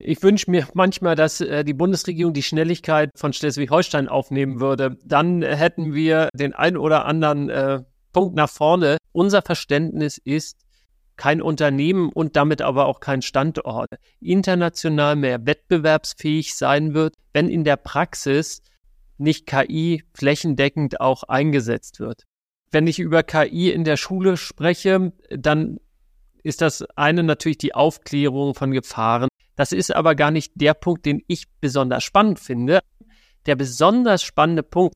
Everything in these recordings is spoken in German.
Ich wünsche mir manchmal, dass äh, die Bundesregierung die Schnelligkeit von Schleswig-Holstein aufnehmen würde. Dann hätten wir den ein oder anderen äh, Punkt nach vorne. Unser Verständnis ist, kein Unternehmen und damit aber auch kein Standort international mehr wettbewerbsfähig sein wird, wenn in der Praxis nicht KI flächendeckend auch eingesetzt wird. Wenn ich über KI in der Schule spreche, dann ist das eine natürlich die Aufklärung von Gefahren. Das ist aber gar nicht der Punkt, den ich besonders spannend finde. Der besonders spannende Punkt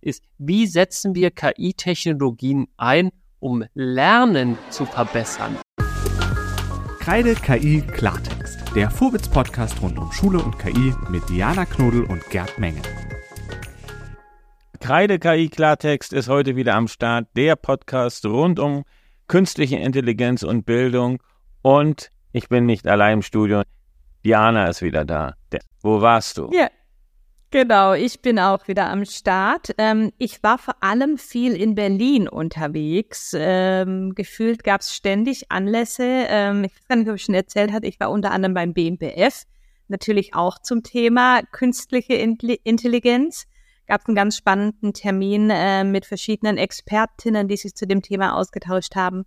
ist, wie setzen wir KI-Technologien ein, um Lernen zu verbessern? Kreide KI Klartext, der Vorwitz-Podcast rund um Schule und KI mit Diana Knodel und Gerd Menge. Kreide KI Klartext ist heute wieder am Start, der Podcast rund um künstliche Intelligenz und Bildung. Und ich bin nicht allein im Studio. Diana ist wieder da. Wo warst du? Ja, genau. Ich bin auch wieder am Start. Ähm, ich war vor allem viel in Berlin unterwegs. Ähm, gefühlt gab es ständig Anlässe. Ähm, ich weiß gar nicht, ob ich schon erzählt hatte. Ich war unter anderem beim BMBF. Natürlich auch zum Thema künstliche Intelligenz gab es einen ganz spannenden Termin äh, mit verschiedenen Expertinnen, die sich zu dem Thema ausgetauscht haben.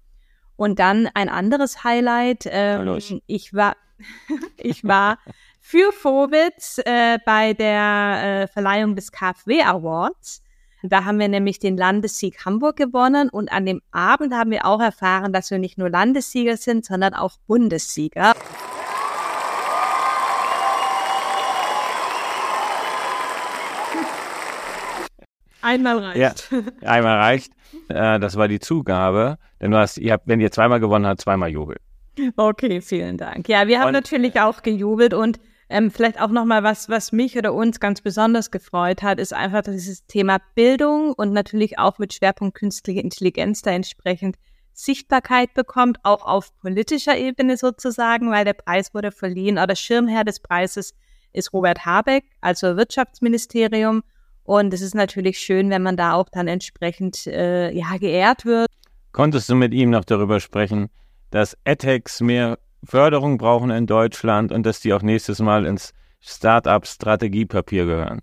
Und dann ein anderes Highlight. Ähm, ich war, ich war für Vorwitz äh, bei der äh, Verleihung des KfW Awards. Da haben wir nämlich den Landessieg Hamburg gewonnen und an dem Abend haben wir auch erfahren, dass wir nicht nur Landessieger sind, sondern auch Bundessieger. Einmal reicht. Ja, einmal reicht. Äh, das war die Zugabe. Denn du hast, ihr habt, wenn ihr zweimal gewonnen habt, zweimal jubelt. Okay, vielen Dank. Ja, wir haben und, natürlich auch gejubelt und ähm, vielleicht auch nochmal was, was mich oder uns ganz besonders gefreut hat, ist einfach dieses Thema Bildung und natürlich auch mit Schwerpunkt künstliche Intelligenz da entsprechend Sichtbarkeit bekommt, auch auf politischer Ebene sozusagen, weil der Preis wurde verliehen oder Schirmherr des Preises ist Robert Habeck, also Wirtschaftsministerium. Und es ist natürlich schön, wenn man da auch dann entsprechend äh, ja, geehrt wird. Konntest du mit ihm noch darüber sprechen, dass EdTechs mehr Förderung brauchen in Deutschland und dass die auch nächstes Mal ins Start-up-Strategiepapier gehören?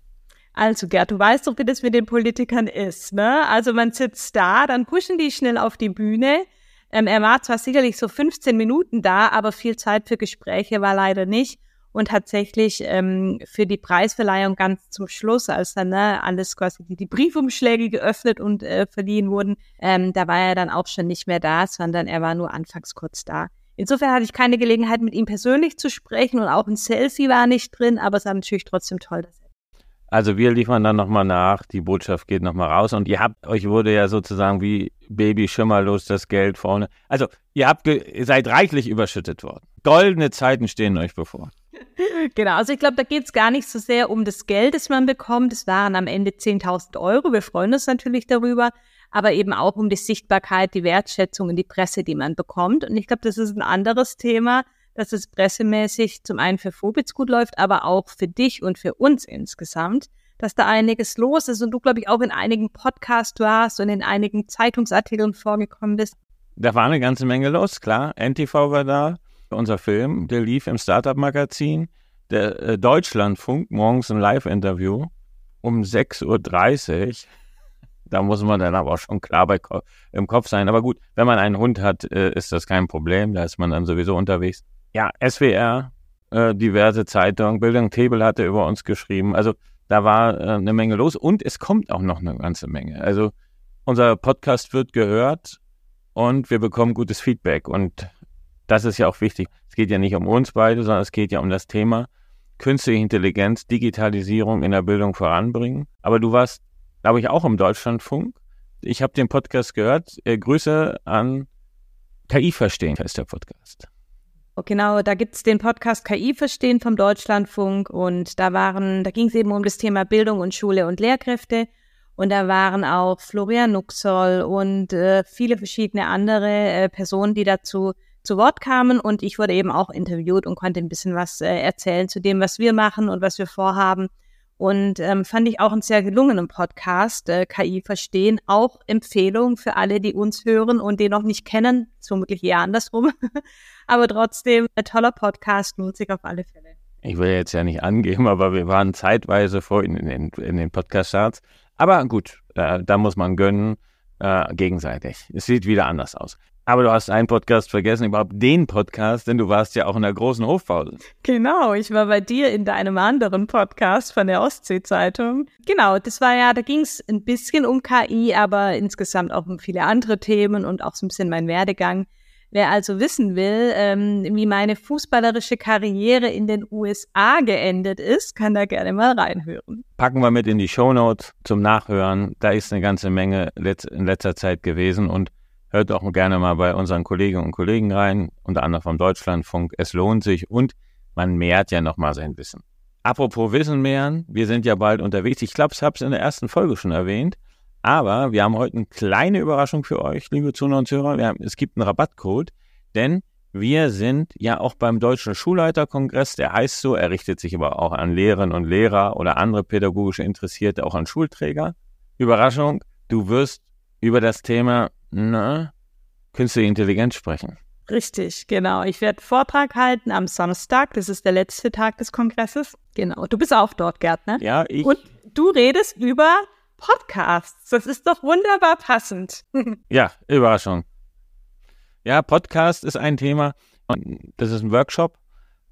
Also Gerd, du weißt doch, wie das mit den Politikern ist. Ne? Also man sitzt da, dann pushen die schnell auf die Bühne. Ähm, er war zwar sicherlich so 15 Minuten da, aber viel Zeit für Gespräche war leider nicht und tatsächlich ähm, für die Preisverleihung ganz zum Schluss, als dann ne, alles quasi die, die Briefumschläge geöffnet und äh, verliehen wurden, ähm, da war er dann auch schon nicht mehr da, sondern er war nur anfangs kurz da. Insofern hatte ich keine Gelegenheit, mit ihm persönlich zu sprechen und auch ein Selfie war nicht drin, aber es war natürlich trotzdem toll, dass er also wir liefern dann nochmal nach, die Botschaft geht nochmal raus und ihr habt, euch wurde ja sozusagen wie Baby schimmerlos das Geld vorne. Also ihr habt, ihr seid reichlich überschüttet worden. Goldene Zeiten stehen euch bevor. Genau, also ich glaube, da geht es gar nicht so sehr um das Geld, das man bekommt. Es waren am Ende 10.000 Euro. Wir freuen uns natürlich darüber, aber eben auch um die Sichtbarkeit, die Wertschätzung und die Presse, die man bekommt. Und ich glaube, das ist ein anderes Thema, dass es pressemäßig zum einen für Phobitz gut läuft, aber auch für dich und für uns insgesamt, dass da einiges los ist und du, glaube ich, auch in einigen Podcasts warst und in einigen Zeitungsartikeln vorgekommen bist. Da war eine ganze Menge los, klar. NTV war da, unser Film, der lief im Startup-Magazin. Der äh, Deutschlandfunk, morgens ein Live-Interview um 6.30 Uhr. Da muss man dann aber auch schon klar bei, im Kopf sein. Aber gut, wenn man einen Hund hat, äh, ist das kein Problem. Da ist man dann sowieso unterwegs. Ja, SWR, äh, diverse Zeitungen, Bildung Tebel hatte über uns geschrieben. Also da war äh, eine Menge los und es kommt auch noch eine ganze Menge. Also unser Podcast wird gehört und wir bekommen gutes Feedback. Und das ist ja auch wichtig. Es geht ja nicht um uns beide, sondern es geht ja um das Thema künstliche Intelligenz, Digitalisierung in der Bildung voranbringen. Aber du warst, glaube ich, auch im Deutschlandfunk. Ich habe den Podcast gehört. Äh, Grüße an KI Verstehen heißt der Podcast. Oh, genau, da gibt's den Podcast KI Verstehen vom Deutschlandfunk und da waren, da ging es eben um das Thema Bildung und Schule und Lehrkräfte. Und da waren auch Florian Nuxoll und äh, viele verschiedene andere äh, Personen, die dazu zu Wort kamen und ich wurde eben auch interviewt und konnte ein bisschen was äh, erzählen zu dem, was wir machen und was wir vorhaben. Und ähm, fand ich auch einen sehr gelungenen Podcast, äh, KI verstehen. Auch Empfehlung für alle, die uns hören und den noch nicht kennen, vermutlich eher andersrum. Aber trotzdem, ein toller Podcast, lohnt sich auf alle Fälle. Ich will jetzt ja nicht angeben, aber wir waren zeitweise vor in, in, in den Podcast-Charts. Aber gut, äh, da muss man gönnen, äh, gegenseitig. Es sieht wieder anders aus. Aber du hast einen Podcast vergessen, überhaupt den Podcast, denn du warst ja auch in der großen Hofpause. Genau, ich war bei dir in deinem anderen Podcast von der Ostsee-Zeitung. Genau, das war ja, da ging es ein bisschen um KI, aber insgesamt auch um viele andere Themen und auch so ein bisschen mein Werdegang. Wer also wissen will, ähm, wie meine fußballerische Karriere in den USA geendet ist, kann da gerne mal reinhören. Packen wir mit in die Shownotes zum Nachhören. Da ist eine ganze Menge in letzter Zeit gewesen und Hört auch gerne mal bei unseren Kolleginnen und Kollegen rein, unter anderem vom Deutschlandfunk. Es lohnt sich und man mehrt ja nochmal sein Wissen. Apropos Wissen mehren, wir sind ja bald unterwegs. Ich glaube, ich habe es in der ersten Folge schon erwähnt. Aber wir haben heute eine kleine Überraschung für euch, liebe Zuhörer und Zuhörer. Haben, es gibt einen Rabattcode, denn wir sind ja auch beim Deutschen Schulleiterkongress. Der heißt so, er richtet sich aber auch an Lehrerinnen und Lehrer oder andere pädagogische Interessierte, auch an Schulträger. Überraschung, du wirst über das Thema na, künstliche Intelligenz sprechen. Richtig, genau. Ich werde Vortrag halten am Samstag. Das ist der letzte Tag des Kongresses. Genau. Du bist auch dort, Gärtner. Ja, ich. Und du redest über Podcasts. Das ist doch wunderbar passend. ja, Überraschung. Ja, Podcast ist ein Thema. Das ist ein Workshop,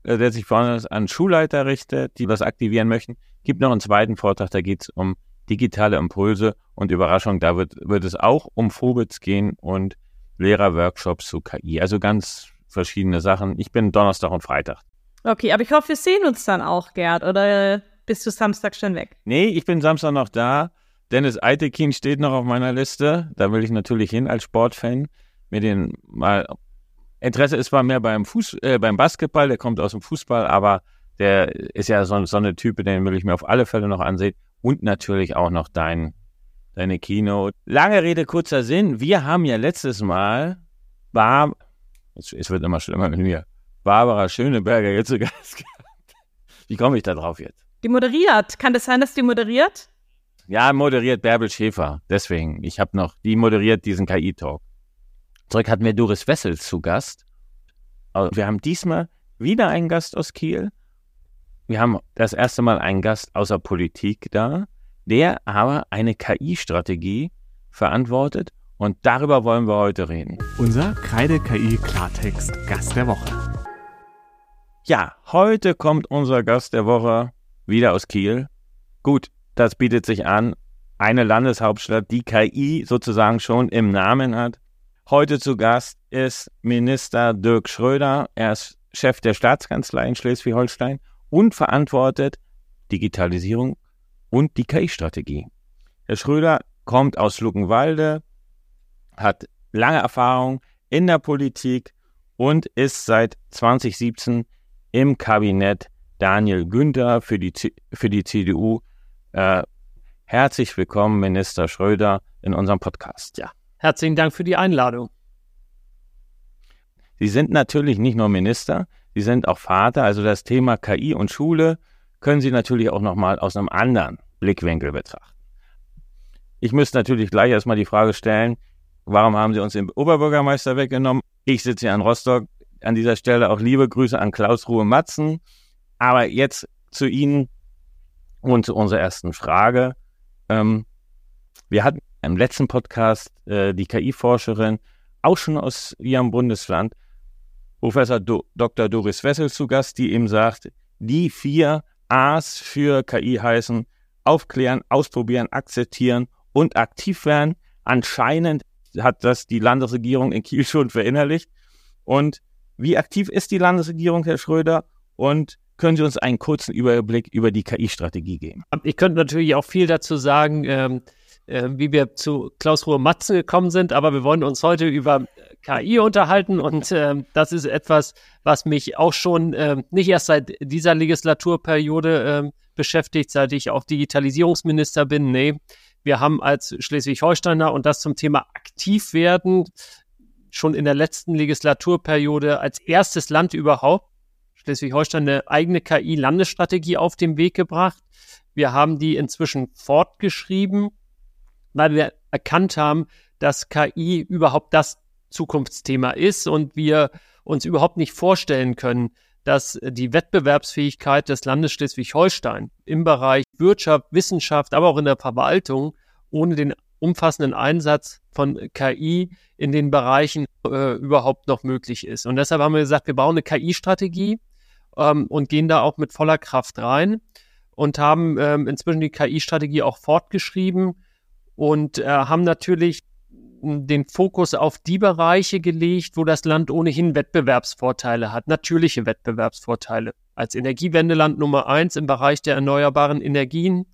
äh, der sich vor allem an Schulleiter richtet, die was aktivieren möchten. Gibt noch einen zweiten Vortrag, da geht es um digitale Impulse und Überraschung, da wird, wird es auch um Phobits gehen und Lehrerworkshops zu KI. Also ganz verschiedene Sachen. Ich bin Donnerstag und Freitag. Okay, aber ich hoffe, wir sehen uns dann auch, Gerd, oder bist du Samstag schon weg? Nee, ich bin Samstag noch da. Dennis Eitekin steht noch auf meiner Liste. Da will ich natürlich hin als Sportfan. Mir den mal. Interesse ist zwar mehr beim Fuß, äh, beim Basketball, der kommt aus dem Fußball, aber der ist ja so, so eine Type, den will ich mir auf alle Fälle noch ansehen und natürlich auch noch dein, deine Keynote. Lange Rede, kurzer Sinn. Wir haben ja letztes Mal, Bar es, es wird immer schlimmer mit mir, Barbara Schöneberger jetzt zu Gast gehabt. Wie komme ich da drauf jetzt? Die moderiert. Kann das sein, dass die moderiert? Ja, moderiert Bärbel Schäfer. Deswegen, ich habe noch, die moderiert diesen KI-Talk. Zurück hatten wir Doris Wessels zu Gast. Wir haben diesmal wieder einen Gast aus Kiel wir haben das erste Mal einen Gast außer Politik da, der aber eine KI-Strategie verantwortet und darüber wollen wir heute reden. Unser Kreide-KI-Klartext Gast der Woche. Ja, heute kommt unser Gast der Woche wieder aus Kiel. Gut, das bietet sich an. Eine Landeshauptstadt, die KI sozusagen schon im Namen hat. Heute zu Gast ist Minister Dirk Schröder. Er ist Chef der Staatskanzlei in Schleswig-Holstein und verantwortet Digitalisierung und die KI-Strategie. Herr Schröder kommt aus Luckenwalde, hat lange Erfahrung in der Politik und ist seit 2017 im Kabinett Daniel Günther für die, für die CDU. Äh, herzlich willkommen, Minister Schröder, in unserem Podcast. Ja, herzlichen Dank für die Einladung. Sie sind natürlich nicht nur Minister, Sie sind auch Vater, also das Thema KI und Schule können Sie natürlich auch nochmal aus einem anderen Blickwinkel betrachten. Ich müsste natürlich gleich erstmal die Frage stellen, warum haben Sie uns den Oberbürgermeister weggenommen? Ich sitze hier in Rostock. An dieser Stelle auch liebe Grüße an Klaus Ruhe Matzen. Aber jetzt zu Ihnen und zu unserer ersten Frage. Ähm, wir hatten im letzten Podcast äh, die KI-Forscherin auch schon aus Ihrem Bundesland Professor Do Dr. Doris Wessel zu Gast, die eben sagt, die vier A's für KI heißen aufklären, ausprobieren, akzeptieren und aktiv werden. Anscheinend hat das die Landesregierung in Kiel schon verinnerlicht. Und wie aktiv ist die Landesregierung, Herr Schröder? Und können Sie uns einen kurzen Überblick über die KI-Strategie geben? Ich könnte natürlich auch viel dazu sagen. Ähm äh, wie wir zu Klaus Ruhe Matzen gekommen sind, aber wir wollen uns heute über KI unterhalten und äh, das ist etwas, was mich auch schon äh, nicht erst seit dieser Legislaturperiode äh, beschäftigt, seit ich auch Digitalisierungsminister bin. Nee, wir haben als Schleswig-Holsteiner und das zum Thema aktiv werden schon in der letzten Legislaturperiode als erstes Land überhaupt Schleswig-Holstein eine eigene KI-Landesstrategie auf den Weg gebracht. Wir haben die inzwischen fortgeschrieben weil wir erkannt haben, dass KI überhaupt das Zukunftsthema ist und wir uns überhaupt nicht vorstellen können, dass die Wettbewerbsfähigkeit des Landes Schleswig-Holstein im Bereich Wirtschaft, Wissenschaft, aber auch in der Verwaltung ohne den umfassenden Einsatz von KI in den Bereichen äh, überhaupt noch möglich ist. Und deshalb haben wir gesagt, wir bauen eine KI-Strategie ähm, und gehen da auch mit voller Kraft rein und haben ähm, inzwischen die KI-Strategie auch fortgeschrieben und äh, haben natürlich den Fokus auf die Bereiche gelegt, wo das Land ohnehin Wettbewerbsvorteile hat, natürliche Wettbewerbsvorteile. Als Energiewendeland Nummer eins im Bereich der erneuerbaren Energien,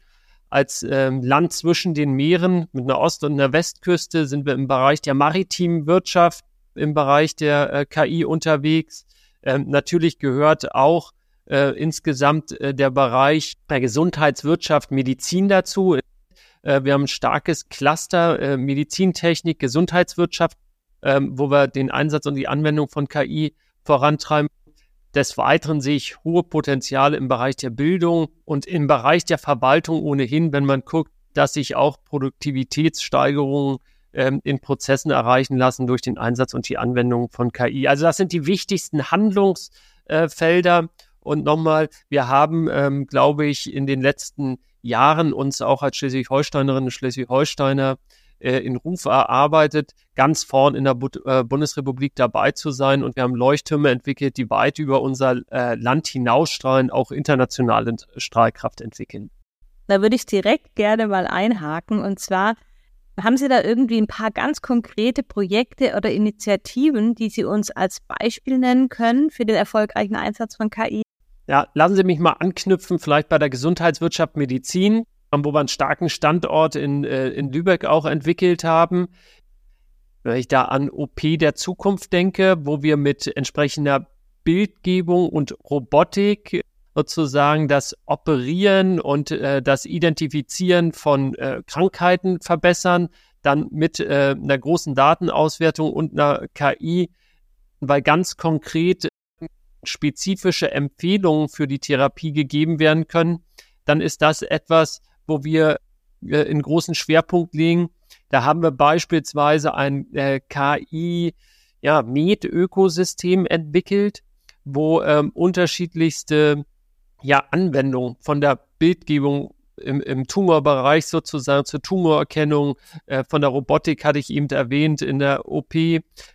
als ähm, Land zwischen den Meeren mit einer Ost- und einer Westküste sind wir im Bereich der maritimen Wirtschaft, im Bereich der äh, KI unterwegs. Ähm, natürlich gehört auch äh, insgesamt äh, der Bereich der Gesundheitswirtschaft, Medizin dazu. Äh, wir haben ein starkes Cluster äh, Medizintechnik, Gesundheitswirtschaft, ähm, wo wir den Einsatz und die Anwendung von KI vorantreiben. Des Weiteren sehe ich hohe Potenziale im Bereich der Bildung und im Bereich der Verwaltung ohnehin, wenn man guckt, dass sich auch Produktivitätssteigerungen ähm, in Prozessen erreichen lassen durch den Einsatz und die Anwendung von KI. Also das sind die wichtigsten Handlungsfelder. Äh, und nochmal, wir haben, ähm, glaube ich, in den letzten Jahren uns auch als Schleswig-Holsteinerinnen und Schleswig-Holsteiner äh, in Ruf erarbeitet, ganz vorn in der Bu äh, Bundesrepublik dabei zu sein. Und wir haben Leuchttürme entwickelt, die weit über unser äh, Land hinausstrahlen, auch internationale Strahlkraft entwickeln. Da würde ich direkt gerne mal einhaken. Und zwar, haben Sie da irgendwie ein paar ganz konkrete Projekte oder Initiativen, die Sie uns als Beispiel nennen können für den erfolgreichen Einsatz von KI? Ja, lassen Sie mich mal anknüpfen, vielleicht bei der Gesundheitswirtschaft Medizin, wo wir einen starken Standort in, äh, in Lübeck auch entwickelt haben. Wenn ich da an OP der Zukunft denke, wo wir mit entsprechender Bildgebung und Robotik sozusagen das Operieren und äh, das Identifizieren von äh, Krankheiten verbessern, dann mit äh, einer großen Datenauswertung und einer KI, weil ganz konkret spezifische Empfehlungen für die Therapie gegeben werden können, dann ist das etwas, wo wir äh, in großen Schwerpunkt legen. Da haben wir beispielsweise ein äh, KI ja, Med-Ökosystem entwickelt, wo ähm, unterschiedlichste ja, Anwendungen von der Bildgebung im, im Tumorbereich sozusagen zur Tumorerkennung, äh, von der Robotik hatte ich eben erwähnt, in der OP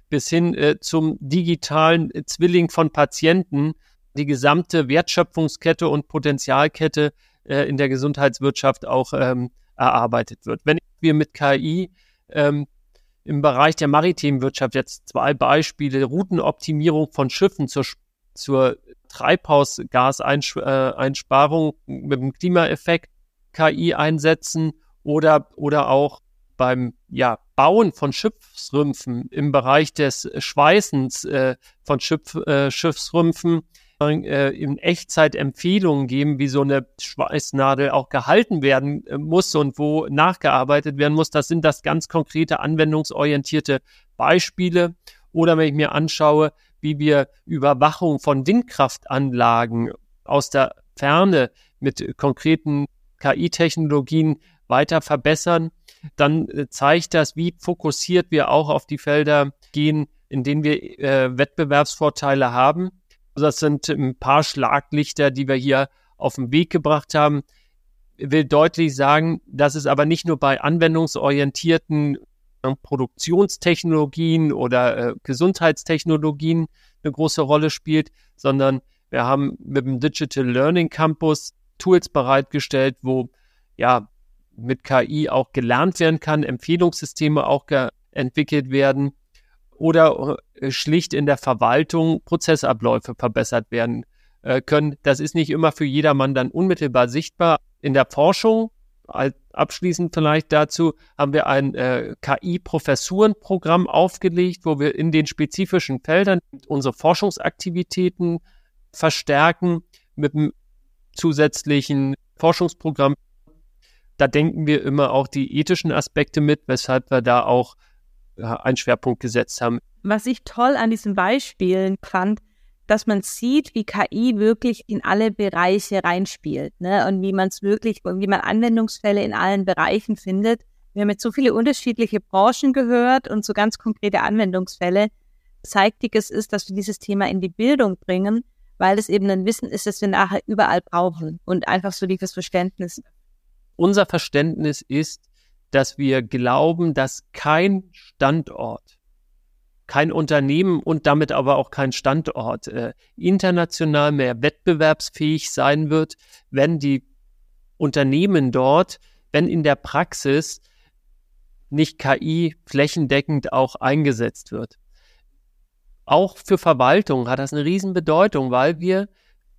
bis hin äh, zum digitalen Zwilling von Patienten, die gesamte Wertschöpfungskette und Potenzialkette äh, in der Gesundheitswirtschaft auch ähm, erarbeitet wird. Wenn wir mit KI ähm, im Bereich der maritimen Wirtschaft jetzt zwei Beispiele, Routenoptimierung von Schiffen zur, zur Treibhausgaseinsparung mit dem Klimaeffekt KI einsetzen oder, oder auch beim ja, Bauen von Schiffsrümpfen im Bereich des Schweißens äh, von Schiff, äh, Schiffsrümpfen äh, in Echtzeit Empfehlungen geben, wie so eine Schweißnadel auch gehalten werden äh, muss und wo nachgearbeitet werden muss. Das sind das ganz konkrete anwendungsorientierte Beispiele. Oder wenn ich mir anschaue, wie wir Überwachung von Windkraftanlagen aus der Ferne mit konkreten KI-Technologien weiter verbessern, dann äh, zeigt das, wie fokussiert wir auch auf die Felder gehen, in denen wir äh, Wettbewerbsvorteile haben. Also das sind ein paar Schlaglichter, die wir hier auf den Weg gebracht haben. Ich will deutlich sagen, dass es aber nicht nur bei anwendungsorientierten äh, Produktionstechnologien oder äh, Gesundheitstechnologien eine große Rolle spielt, sondern wir haben mit dem Digital Learning Campus Tools bereitgestellt, wo ja mit KI auch gelernt werden kann, Empfehlungssysteme auch entwickelt werden oder äh, schlicht in der Verwaltung Prozessabläufe verbessert werden äh, können. Das ist nicht immer für jedermann dann unmittelbar sichtbar. In der Forschung, abschließend vielleicht dazu, haben wir ein äh, KI-Professurenprogramm aufgelegt, wo wir in den spezifischen Feldern unsere Forschungsaktivitäten verstärken mit einem zusätzlichen Forschungsprogramm. Da denken wir immer auch die ethischen Aspekte mit, weshalb wir da auch ja, einen Schwerpunkt gesetzt haben. Was ich toll an diesen Beispielen fand, dass man sieht, wie KI wirklich in alle Bereiche reinspielt, ne? Und wie man es wirklich, wie man Anwendungsfälle in allen Bereichen findet. Wir haben jetzt so viele unterschiedliche Branchen gehört und so ganz konkrete Anwendungsfälle. Zeitiges ist, dass wir dieses Thema in die Bildung bringen, weil es eben ein Wissen ist, das wir nachher überall brauchen und einfach so dieses Verständnis. Unser Verständnis ist, dass wir glauben, dass kein Standort, kein Unternehmen und damit aber auch kein Standort äh, international mehr wettbewerbsfähig sein wird, wenn die Unternehmen dort, wenn in der Praxis nicht KI flächendeckend auch eingesetzt wird. Auch für Verwaltung hat das eine Riesenbedeutung, weil wir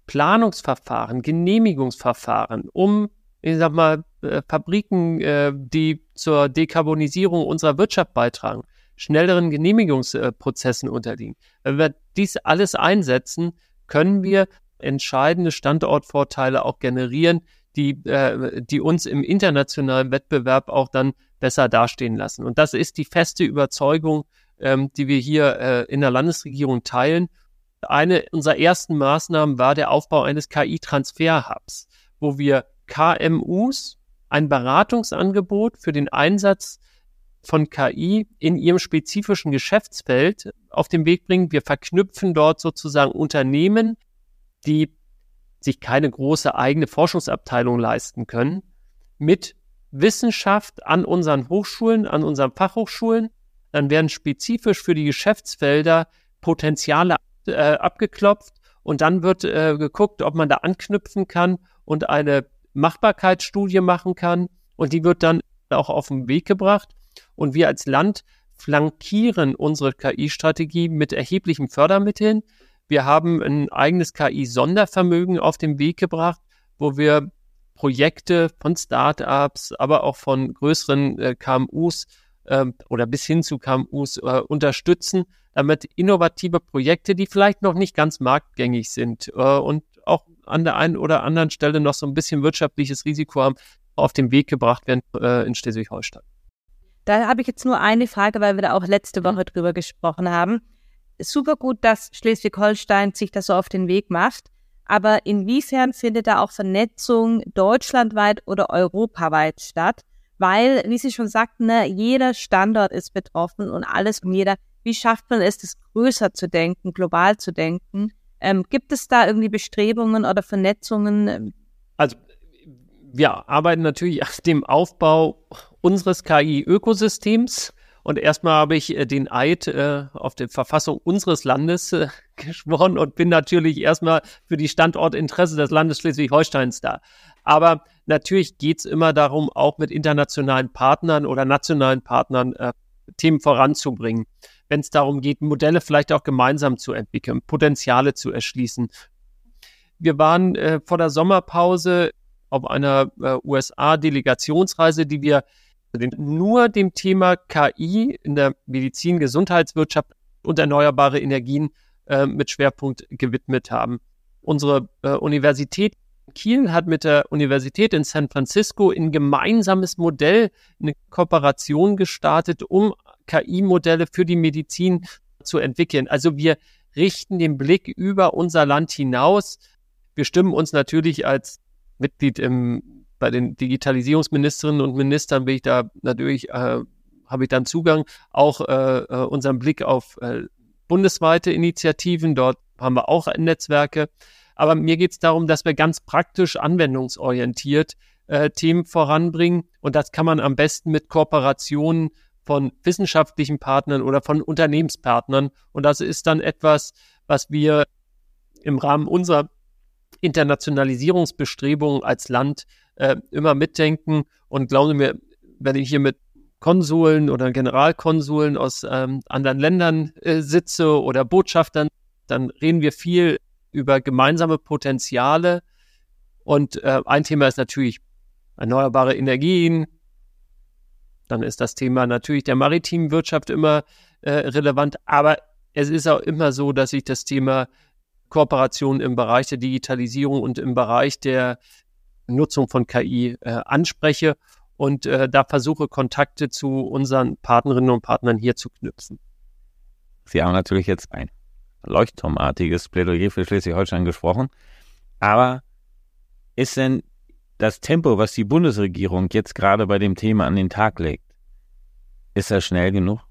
Planungsverfahren, Genehmigungsverfahren, um, ich sag mal, äh, Fabriken, äh, die zur Dekarbonisierung unserer Wirtschaft beitragen, schnelleren Genehmigungsprozessen unterliegen. Wenn wir dies alles einsetzen, können wir entscheidende Standortvorteile auch generieren, die, äh, die uns im internationalen Wettbewerb auch dann besser dastehen lassen. Und das ist die feste Überzeugung, ähm, die wir hier äh, in der Landesregierung teilen. Eine unserer ersten Maßnahmen war der Aufbau eines KI-Transfer-Hubs, wo wir KMUs ein Beratungsangebot für den Einsatz von KI in ihrem spezifischen Geschäftsfeld auf den Weg bringen. Wir verknüpfen dort sozusagen Unternehmen, die sich keine große eigene Forschungsabteilung leisten können, mit Wissenschaft an unseren Hochschulen, an unseren Fachhochschulen. Dann werden spezifisch für die Geschäftsfelder Potenziale äh, abgeklopft und dann wird äh, geguckt, ob man da anknüpfen kann und eine Machbarkeitsstudie machen kann und die wird dann auch auf den Weg gebracht. Und wir als Land flankieren unsere KI-Strategie mit erheblichen Fördermitteln. Wir haben ein eigenes KI-Sondervermögen auf den Weg gebracht, wo wir Projekte von Startups, aber auch von größeren äh, KMUs äh, oder bis hin zu KMUs äh, unterstützen, damit innovative Projekte, die vielleicht noch nicht ganz marktgängig sind äh, und auch an der einen oder anderen Stelle noch so ein bisschen wirtschaftliches Risiko haben, auf den Weg gebracht werden äh, in Schleswig-Holstein. Da habe ich jetzt nur eine Frage, weil wir da auch letzte Woche drüber gesprochen haben. Super gut, dass Schleswig-Holstein sich das so auf den Weg macht. Aber inwiefern findet da auch Vernetzung deutschlandweit oder europaweit statt? Weil, wie Sie schon sagten, ne, jeder Standort ist betroffen und alles und jeder. Wie schafft man es, das größer zu denken, global zu denken? Ähm, gibt es da irgendwie Bestrebungen oder Vernetzungen? Also wir arbeiten natürlich an dem Aufbau unseres KI-Ökosystems. Und erstmal habe ich äh, den Eid äh, auf die Verfassung unseres Landes äh, geschworen und bin natürlich erstmal für die Standortinteresse des Landes Schleswig-Holsteins da. Aber natürlich geht's immer darum, auch mit internationalen Partnern oder nationalen Partnern äh, Themen voranzubringen. Wenn es darum geht, Modelle vielleicht auch gemeinsam zu entwickeln, Potenziale zu erschließen. Wir waren äh, vor der Sommerpause auf einer äh, USA-Delegationsreise, die wir nur dem Thema KI in der Medizin, Gesundheitswirtschaft und erneuerbare Energien äh, mit Schwerpunkt gewidmet haben. Unsere äh, Universität Kiel hat mit der Universität in San Francisco ein gemeinsames Modell, eine Kooperation gestartet, um KI-Modelle für die Medizin zu entwickeln. Also wir richten den Blick über unser Land hinaus. Wir stimmen uns natürlich als Mitglied im, bei den Digitalisierungsministerinnen und Ministern bin ich da natürlich, äh, habe ich dann Zugang, auch äh, äh, unseren Blick auf äh, bundesweite Initiativen. Dort haben wir auch Netzwerke. Aber mir geht es darum, dass wir ganz praktisch anwendungsorientiert äh, Themen voranbringen. Und das kann man am besten mit Kooperationen von wissenschaftlichen Partnern oder von Unternehmenspartnern. Und das ist dann etwas, was wir im Rahmen unserer Internationalisierungsbestrebungen als Land äh, immer mitdenken und glauben mir, wenn ich hier mit Konsuln oder Generalkonsuln aus ähm, anderen Ländern äh, sitze oder Botschaftern, dann reden wir viel über gemeinsame Potenziale. Und äh, ein Thema ist natürlich erneuerbare Energien. Dann ist das Thema natürlich der maritimen Wirtschaft immer äh, relevant. Aber es ist auch immer so, dass sich das Thema Kooperation im Bereich der Digitalisierung und im Bereich der Nutzung von KI äh, anspreche und äh, da versuche, Kontakte zu unseren Partnerinnen und Partnern hier zu knüpfen. Sie haben natürlich jetzt ein leuchtturmartiges Plädoyer für Schleswig-Holstein gesprochen, aber ist denn das Tempo, was die Bundesregierung jetzt gerade bei dem Thema an den Tag legt, ist das schnell genug?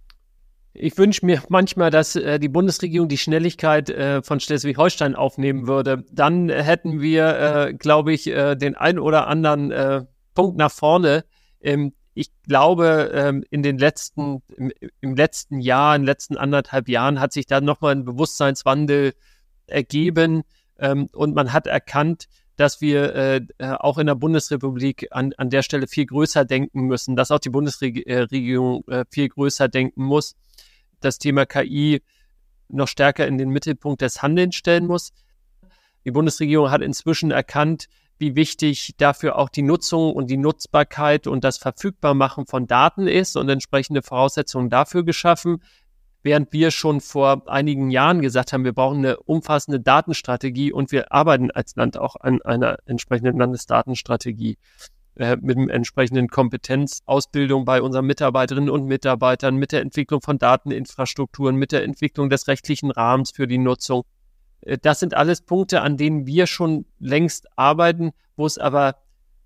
Ich wünsche mir manchmal, dass äh, die Bundesregierung die Schnelligkeit äh, von Schleswig-Holstein aufnehmen würde. Dann hätten wir, äh, glaube ich, äh, den ein oder anderen äh, Punkt nach vorne. Ähm, ich glaube, ähm, in den letzten, im, letzten Jahr, in den letzten anderthalb Jahren hat sich da nochmal ein Bewusstseinswandel ergeben ähm, und man hat erkannt, dass wir äh, äh, auch in der Bundesrepublik an, an der Stelle viel größer denken müssen, dass auch die Bundesregierung äh, viel größer denken muss, das Thema KI noch stärker in den Mittelpunkt des Handelns stellen muss. Die Bundesregierung hat inzwischen erkannt, wie wichtig dafür auch die Nutzung und die Nutzbarkeit und das Verfügbarmachen von Daten ist und entsprechende Voraussetzungen dafür geschaffen während wir schon vor einigen Jahren gesagt haben, wir brauchen eine umfassende Datenstrategie und wir arbeiten als Land auch an einer entsprechenden Landesdatenstrategie äh, mit entsprechenden Kompetenzausbildung bei unseren Mitarbeiterinnen und Mitarbeitern, mit der Entwicklung von Dateninfrastrukturen, mit der Entwicklung des rechtlichen Rahmens für die Nutzung. Äh, das sind alles Punkte, an denen wir schon längst arbeiten, wo es aber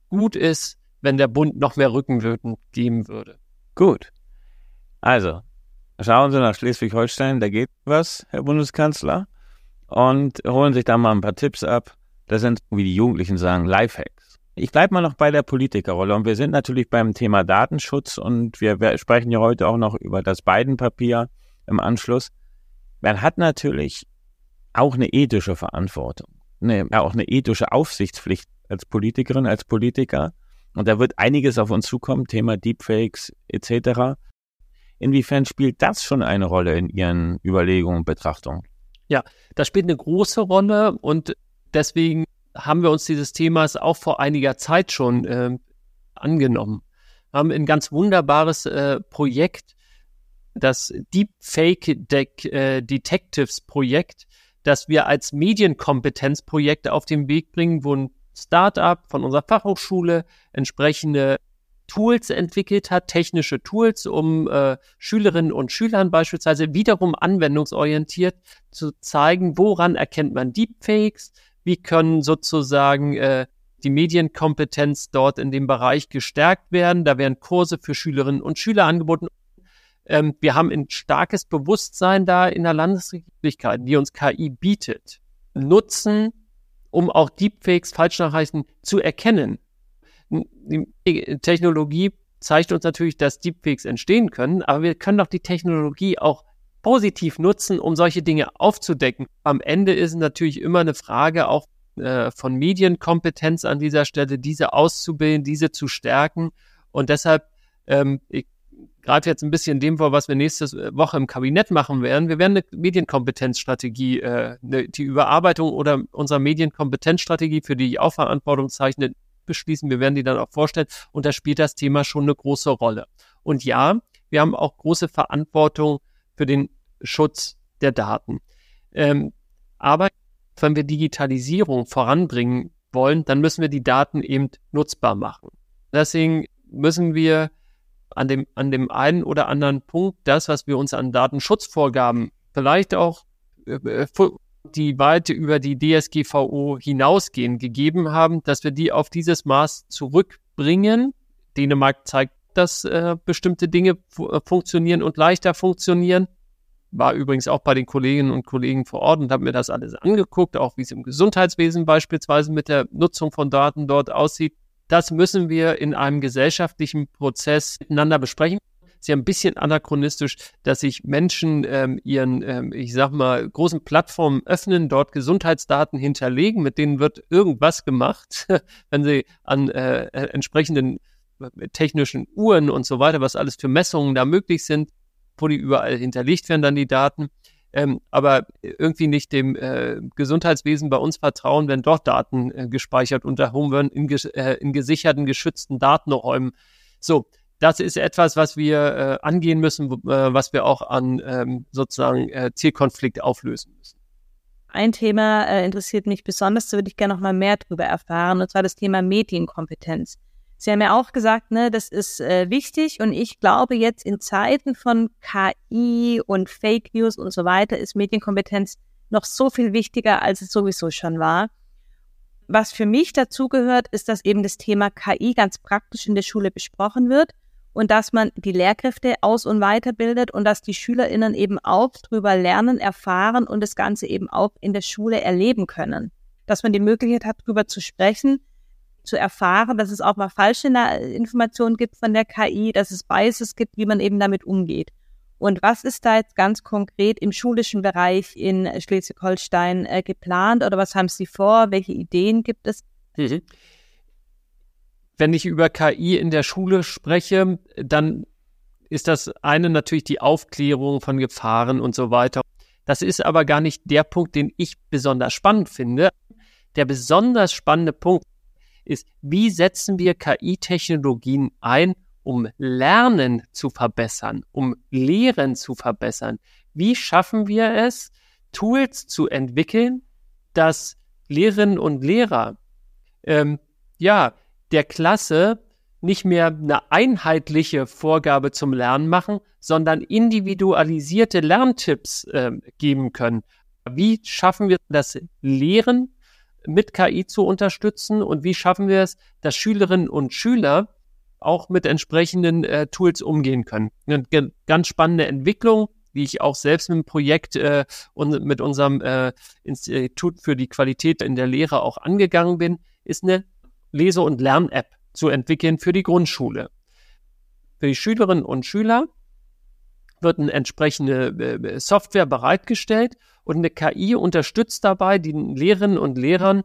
gut ist, wenn der Bund noch mehr Rückenwirken geben würde. Gut. Also, Schauen Sie nach Schleswig-Holstein, da geht was, Herr Bundeskanzler, und holen sich da mal ein paar Tipps ab. Das sind, wie die Jugendlichen sagen, Lifehacks. Ich bleibe mal noch bei der Politikerrolle und wir sind natürlich beim Thema Datenschutz und wir, wir sprechen ja heute auch noch über das Biden-Papier im Anschluss. Man hat natürlich auch eine ethische Verantwortung, eine, auch eine ethische Aufsichtspflicht als Politikerin, als Politiker. Und da wird einiges auf uns zukommen, Thema Deepfakes etc. Inwiefern spielt das schon eine Rolle in Ihren Überlegungen und Betrachtungen? Ja, das spielt eine große Rolle und deswegen haben wir uns dieses Themas auch vor einiger Zeit schon äh, angenommen. Wir haben ein ganz wunderbares äh, Projekt, das Deepfake De äh, Detectives Projekt, das wir als Medienkompetenzprojekt auf den Weg bringen, wo ein Startup von unserer Fachhochschule entsprechende Tools entwickelt hat, technische Tools, um äh, Schülerinnen und Schülern beispielsweise wiederum anwendungsorientiert zu zeigen, woran erkennt man Deepfakes, wie können sozusagen äh, die Medienkompetenz dort in dem Bereich gestärkt werden. Da werden Kurse für Schülerinnen und Schüler angeboten. Ähm, wir haben ein starkes Bewusstsein da in der Landesregierlichkeit, die uns KI bietet, nutzen, um auch Deepfakes, Falschnachrichten zu erkennen die Technologie zeigt uns natürlich, dass Deepfakes entstehen können, aber wir können doch die Technologie auch positiv nutzen, um solche Dinge aufzudecken. Am Ende ist natürlich immer eine Frage auch äh, von Medienkompetenz an dieser Stelle, diese auszubilden, diese zu stärken. Und deshalb, ähm, ich greife jetzt ein bisschen dem vor, was wir nächste Woche im Kabinett machen werden. Wir werden eine Medienkompetenzstrategie, äh, eine, die Überarbeitung oder unserer Medienkompetenzstrategie, für die ich auch Verantwortung zeichne, beschließen. Wir werden die dann auch vorstellen. Und da spielt das Thema schon eine große Rolle. Und ja, wir haben auch große Verantwortung für den Schutz der Daten. Ähm, aber wenn wir Digitalisierung voranbringen wollen, dann müssen wir die Daten eben nutzbar machen. Deswegen müssen wir an dem, an dem einen oder anderen Punkt das, was wir uns an Datenschutzvorgaben vielleicht auch äh, äh die weit über die DSGVO hinausgehen, gegeben haben, dass wir die auf dieses Maß zurückbringen. Dänemark zeigt, dass äh, bestimmte Dinge äh, funktionieren und leichter funktionieren. War übrigens auch bei den Kolleginnen und Kollegen vor Ort und habe mir das alles angeguckt, auch wie es im Gesundheitswesen beispielsweise mit der Nutzung von Daten dort aussieht. Das müssen wir in einem gesellschaftlichen Prozess miteinander besprechen ist ja ein bisschen anachronistisch, dass sich Menschen ähm, ihren, ähm, ich sag mal, großen Plattformen öffnen, dort Gesundheitsdaten hinterlegen, mit denen wird irgendwas gemacht, wenn sie an äh, äh, entsprechenden äh, technischen Uhren und so weiter, was alles für Messungen da möglich sind, wo die überall hinterlegt werden, dann die Daten. Ähm, aber irgendwie nicht dem äh, Gesundheitswesen bei uns vertrauen, wenn dort Daten äh, gespeichert und erhoben werden in, äh, in gesicherten, geschützten Datenräumen. So, das ist etwas, was wir äh, angehen müssen, äh, was wir auch an ähm, sozusagen äh, Zielkonflikt auflösen müssen. Ein Thema äh, interessiert mich besonders, da würde ich gerne noch mal mehr darüber erfahren, und zwar das Thema Medienkompetenz. Sie haben ja auch gesagt, ne, das ist äh, wichtig und ich glaube jetzt in Zeiten von KI und Fake News und so weiter ist Medienkompetenz noch so viel wichtiger, als es sowieso schon war. Was für mich dazugehört, ist, dass eben das Thema KI ganz praktisch in der Schule besprochen wird und dass man die Lehrkräfte aus- und weiterbildet und dass die SchülerInnen eben auch drüber lernen, erfahren und das Ganze eben auch in der Schule erleben können. Dass man die Möglichkeit hat, drüber zu sprechen, zu erfahren, dass es auch mal falsche Informationen gibt von der KI, dass es Biases gibt, wie man eben damit umgeht. Und was ist da jetzt ganz konkret im schulischen Bereich in Schleswig-Holstein äh, geplant oder was haben Sie vor? Welche Ideen gibt es? Mhm. Wenn ich über KI in der Schule spreche, dann ist das eine natürlich die Aufklärung von Gefahren und so weiter. Das ist aber gar nicht der Punkt, den ich besonders spannend finde. Der besonders spannende Punkt ist, wie setzen wir KI-Technologien ein, um Lernen zu verbessern, um Lehren zu verbessern? Wie schaffen wir es, Tools zu entwickeln, dass Lehrerinnen und Lehrer ähm, ja der Klasse nicht mehr eine einheitliche Vorgabe zum Lernen machen, sondern individualisierte Lerntipps äh, geben können. Wie schaffen wir das Lehren mit KI zu unterstützen und wie schaffen wir es, dass Schülerinnen und Schüler auch mit entsprechenden äh, Tools umgehen können. Eine ganz spannende Entwicklung, wie ich auch selbst mit dem Projekt äh, und mit unserem äh, Institut für die Qualität in der Lehre auch angegangen bin, ist eine Lese- und Lern-App zu entwickeln für die Grundschule. Für die Schülerinnen und Schüler wird eine entsprechende äh, Software bereitgestellt und eine KI unterstützt dabei, den Lehrerinnen und Lehrern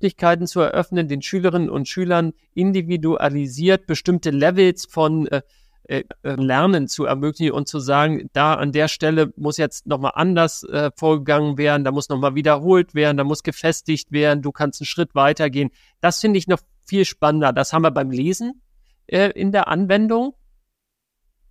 Möglichkeiten zu eröffnen, den Schülerinnen und Schülern individualisiert bestimmte Levels von äh, äh, Lernen zu ermöglichen und zu sagen, da an der Stelle muss jetzt nochmal anders äh, vorgegangen werden, da muss nochmal wiederholt werden, da muss gefestigt werden, du kannst einen Schritt weitergehen. Das finde ich noch viel spannender. Das haben wir beim Lesen äh, in der Anwendung.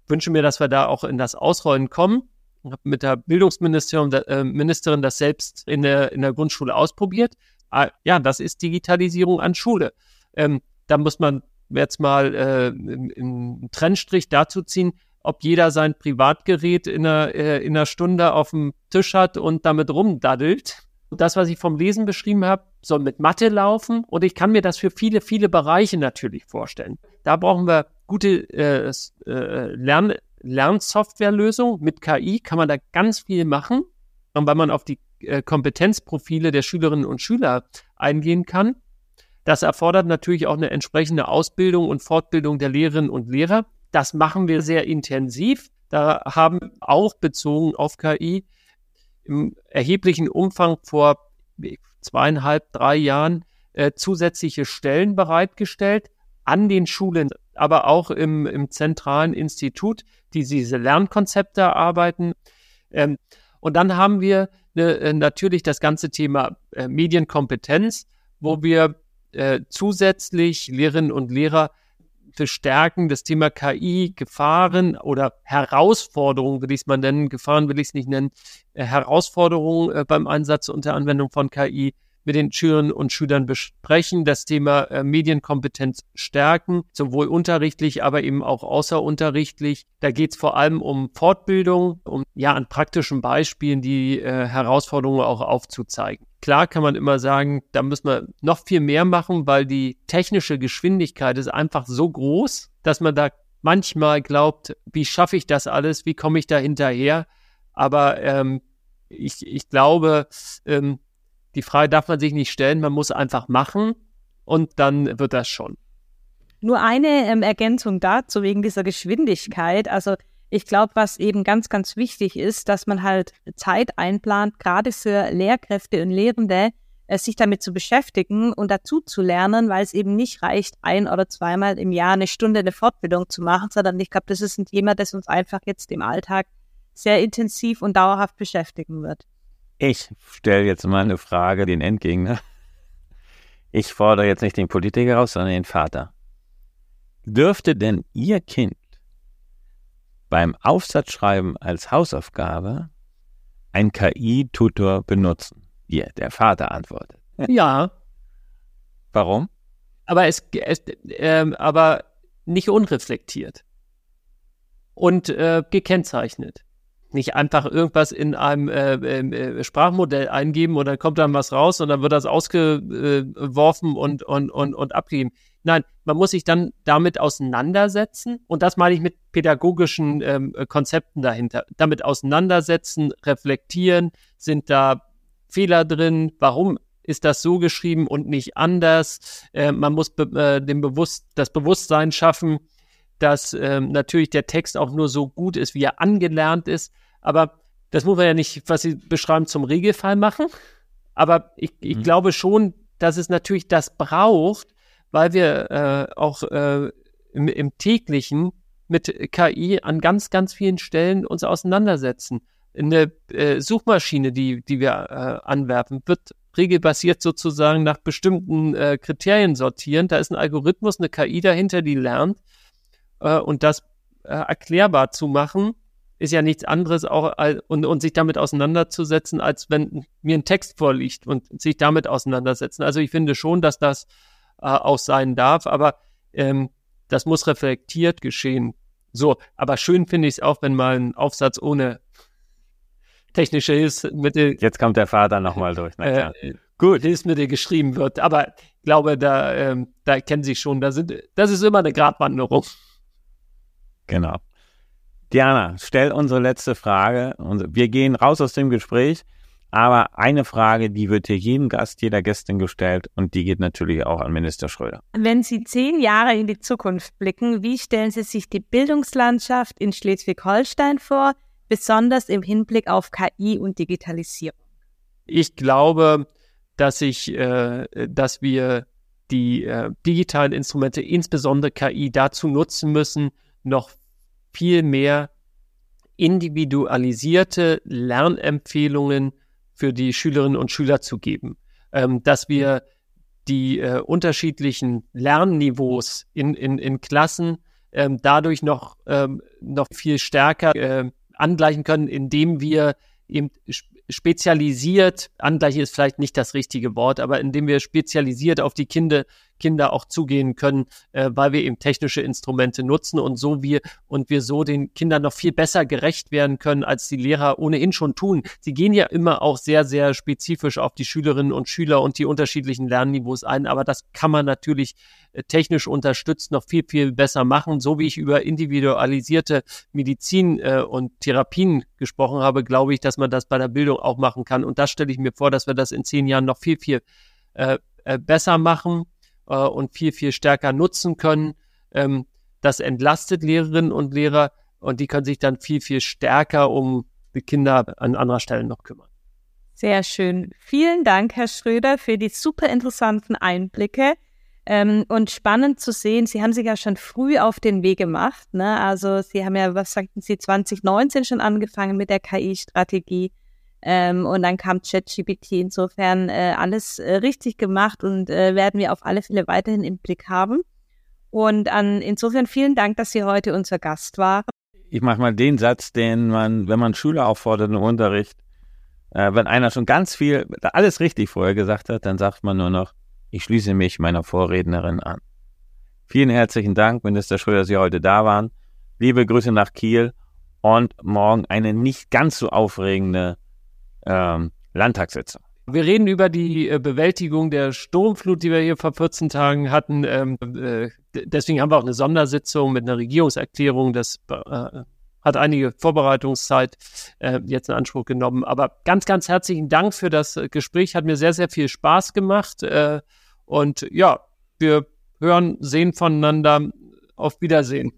Ich wünsche mir, dass wir da auch in das Ausrollen kommen. Habe mit der Bildungsministerin äh, das selbst in der, in der Grundschule ausprobiert. Ah, ja, das ist Digitalisierung an Schule. Ähm, da muss man jetzt mal äh, einen Trennstrich dazu ziehen, ob jeder sein Privatgerät in einer, äh, in einer Stunde auf dem Tisch hat und damit rumdaddelt. Das, was ich vom Lesen beschrieben habe, soll mit Mathe laufen und ich kann mir das für viele, viele Bereiche natürlich vorstellen. Da brauchen wir gute äh, äh, Lern Lernsoftwarelösungen. Mit KI kann man da ganz viel machen, weil man auf die äh, Kompetenzprofile der Schülerinnen und Schüler eingehen kann. Das erfordert natürlich auch eine entsprechende Ausbildung und Fortbildung der Lehrerinnen und Lehrer. Das machen wir sehr intensiv. Da haben auch bezogen auf KI im erheblichen Umfang vor zweieinhalb, drei Jahren äh, zusätzliche Stellen bereitgestellt an den Schulen, aber auch im, im zentralen Institut, die diese Lernkonzepte erarbeiten. Ähm, und dann haben wir äh, natürlich das ganze Thema äh, Medienkompetenz, wo wir äh, zusätzlich Lehrerinnen und Lehrer verstärken das Thema KI, Gefahren oder Herausforderungen, will ich es mal nennen, Gefahren will ich es nicht nennen, äh, Herausforderungen äh, beim Einsatz und der Anwendung von KI mit den Schülerinnen und Schülern besprechen, das Thema äh, Medienkompetenz stärken, sowohl unterrichtlich, aber eben auch außerunterrichtlich. Da geht es vor allem um Fortbildung, um ja an praktischen Beispielen die äh, Herausforderungen auch aufzuzeigen. Klar kann man immer sagen, da müssen wir noch viel mehr machen, weil die technische Geschwindigkeit ist einfach so groß, dass man da manchmal glaubt, wie schaffe ich das alles, wie komme ich da hinterher? Aber ähm, ich, ich glaube, ähm, die Frage darf man sich nicht stellen, man muss einfach machen und dann wird das schon. Nur eine ähm, Ergänzung dazu wegen dieser Geschwindigkeit. Also ich glaube, was eben ganz, ganz wichtig ist, dass man halt Zeit einplant, gerade für Lehrkräfte und Lehrende, äh, sich damit zu beschäftigen und dazu zu lernen, weil es eben nicht reicht, ein oder zweimal im Jahr eine Stunde eine Fortbildung zu machen, sondern ich glaube, das ist ein Thema, das uns einfach jetzt im Alltag sehr intensiv und dauerhaft beschäftigen wird. Ich stelle jetzt mal eine Frage, den Endgegner. Ich fordere jetzt nicht den Politiker raus, sondern den Vater. Dürfte denn Ihr Kind beim Aufsatzschreiben als Hausaufgabe ein KI-Tutor benutzen? Ihr, der Vater antwortet. Ja. Warum? Aber es, es äh, aber nicht unreflektiert und äh, gekennzeichnet nicht einfach irgendwas in einem äh, äh, Sprachmodell eingeben und dann kommt dann was raus und dann wird das ausgeworfen und, und, und, und abgegeben. Nein, man muss sich dann damit auseinandersetzen und das meine ich mit pädagogischen ähm, Konzepten dahinter. Damit auseinandersetzen, reflektieren, sind da Fehler drin, warum ist das so geschrieben und nicht anders. Äh, man muss be äh, dem Bewusst das Bewusstsein schaffen, dass äh, natürlich der Text auch nur so gut ist, wie er angelernt ist. Aber das muss man ja nicht, was Sie beschreiben, zum Regelfall machen. Aber ich, ich mhm. glaube schon, dass es natürlich das braucht, weil wir äh, auch äh, im, im täglichen mit KI an ganz, ganz vielen Stellen uns auseinandersetzen. Eine äh, Suchmaschine, die, die wir äh, anwerfen, wird regelbasiert sozusagen nach bestimmten äh, Kriterien sortieren. Da ist ein Algorithmus, eine KI dahinter, die lernt. Äh, und das äh, erklärbar zu machen, ist ja nichts anderes auch und, und sich damit auseinanderzusetzen, als wenn mir ein Text vorliegt und sich damit auseinandersetzen. Also ich finde schon, dass das äh, auch sein darf, aber ähm, das muss reflektiert geschehen. So, aber schön finde ich es auch, wenn mal ein Aufsatz ohne technische Hilfsmittel. Jetzt kommt der Vater nochmal durch. Äh, gut, Hilfsmittel geschrieben wird. Aber ich glaube, da, ähm, da kennen Sie schon, da sind, das ist immer eine Gratwanderung. Genau. Diana, stell unsere letzte Frage. Wir gehen raus aus dem Gespräch, aber eine Frage, die wird hier jedem Gast, jeder Gästin gestellt und die geht natürlich auch an Minister Schröder. Wenn Sie zehn Jahre in die Zukunft blicken, wie stellen Sie sich die Bildungslandschaft in Schleswig-Holstein vor? besonders im Hinblick auf KI und Digitalisierung? Ich glaube, dass ich, äh, dass wir die äh, digitalen Instrumente, insbesondere KI, dazu nutzen müssen, noch viel mehr individualisierte Lernempfehlungen für die Schülerinnen und Schüler zu geben. Ähm, dass wir die äh, unterschiedlichen Lernniveaus in, in, in Klassen ähm, dadurch noch, ähm, noch viel stärker äh, angleichen können, indem wir eben spezialisiert, angleichen ist vielleicht nicht das richtige Wort, aber indem wir spezialisiert auf die Kinder, Kinder auch zugehen können, äh, weil wir eben technische Instrumente nutzen und so wir und wir so den Kindern noch viel besser gerecht werden können, als die Lehrer ohnehin schon tun. Sie gehen ja immer auch sehr, sehr spezifisch auf die Schülerinnen und Schüler und die unterschiedlichen Lernniveaus ein, aber das kann man natürlich äh, technisch unterstützt noch viel, viel besser machen. So wie ich über individualisierte Medizin äh, und Therapien gesprochen habe, glaube ich, dass man das bei der Bildung auch machen kann. Und das stelle ich mir vor, dass wir das in zehn Jahren noch viel, viel äh, äh besser machen äh, und viel, viel stärker nutzen können. Ähm, das entlastet Lehrerinnen und Lehrer und die können sich dann viel, viel stärker um die Kinder an anderer Stelle noch kümmern. Sehr schön. Vielen Dank, Herr Schröder, für die super interessanten Einblicke. Ähm, und spannend zu sehen, Sie haben sich ja schon früh auf den Weg gemacht. Ne? Also Sie haben ja, was sagten Sie, 2019 schon angefangen mit der KI-Strategie. Ähm, und dann kam ChatGPT. Insofern äh, alles äh, richtig gemacht und äh, werden wir auf alle Fälle weiterhin im Blick haben. Und an, insofern vielen Dank, dass Sie heute unser Gast waren. Ich mache mal den Satz, den man, wenn man Schüler auffordert im Unterricht, äh, wenn einer schon ganz viel, alles richtig vorher gesagt hat, dann sagt man nur noch, ich schließe mich meiner Vorrednerin an. Vielen herzlichen Dank, Minister Schröder, dass Sie heute da waren. Liebe Grüße nach Kiel und morgen eine nicht ganz so aufregende ähm, Landtagssitzung. Wir reden über die äh, Bewältigung der Sturmflut, die wir hier vor 14 Tagen hatten. Ähm, äh, deswegen haben wir auch eine Sondersitzung mit einer Regierungserklärung. Das äh, hat einige Vorbereitungszeit äh, jetzt in Anspruch genommen. Aber ganz, ganz herzlichen Dank für das Gespräch. Hat mir sehr, sehr viel Spaß gemacht. Und ja, wir hören, sehen voneinander. Auf Wiedersehen.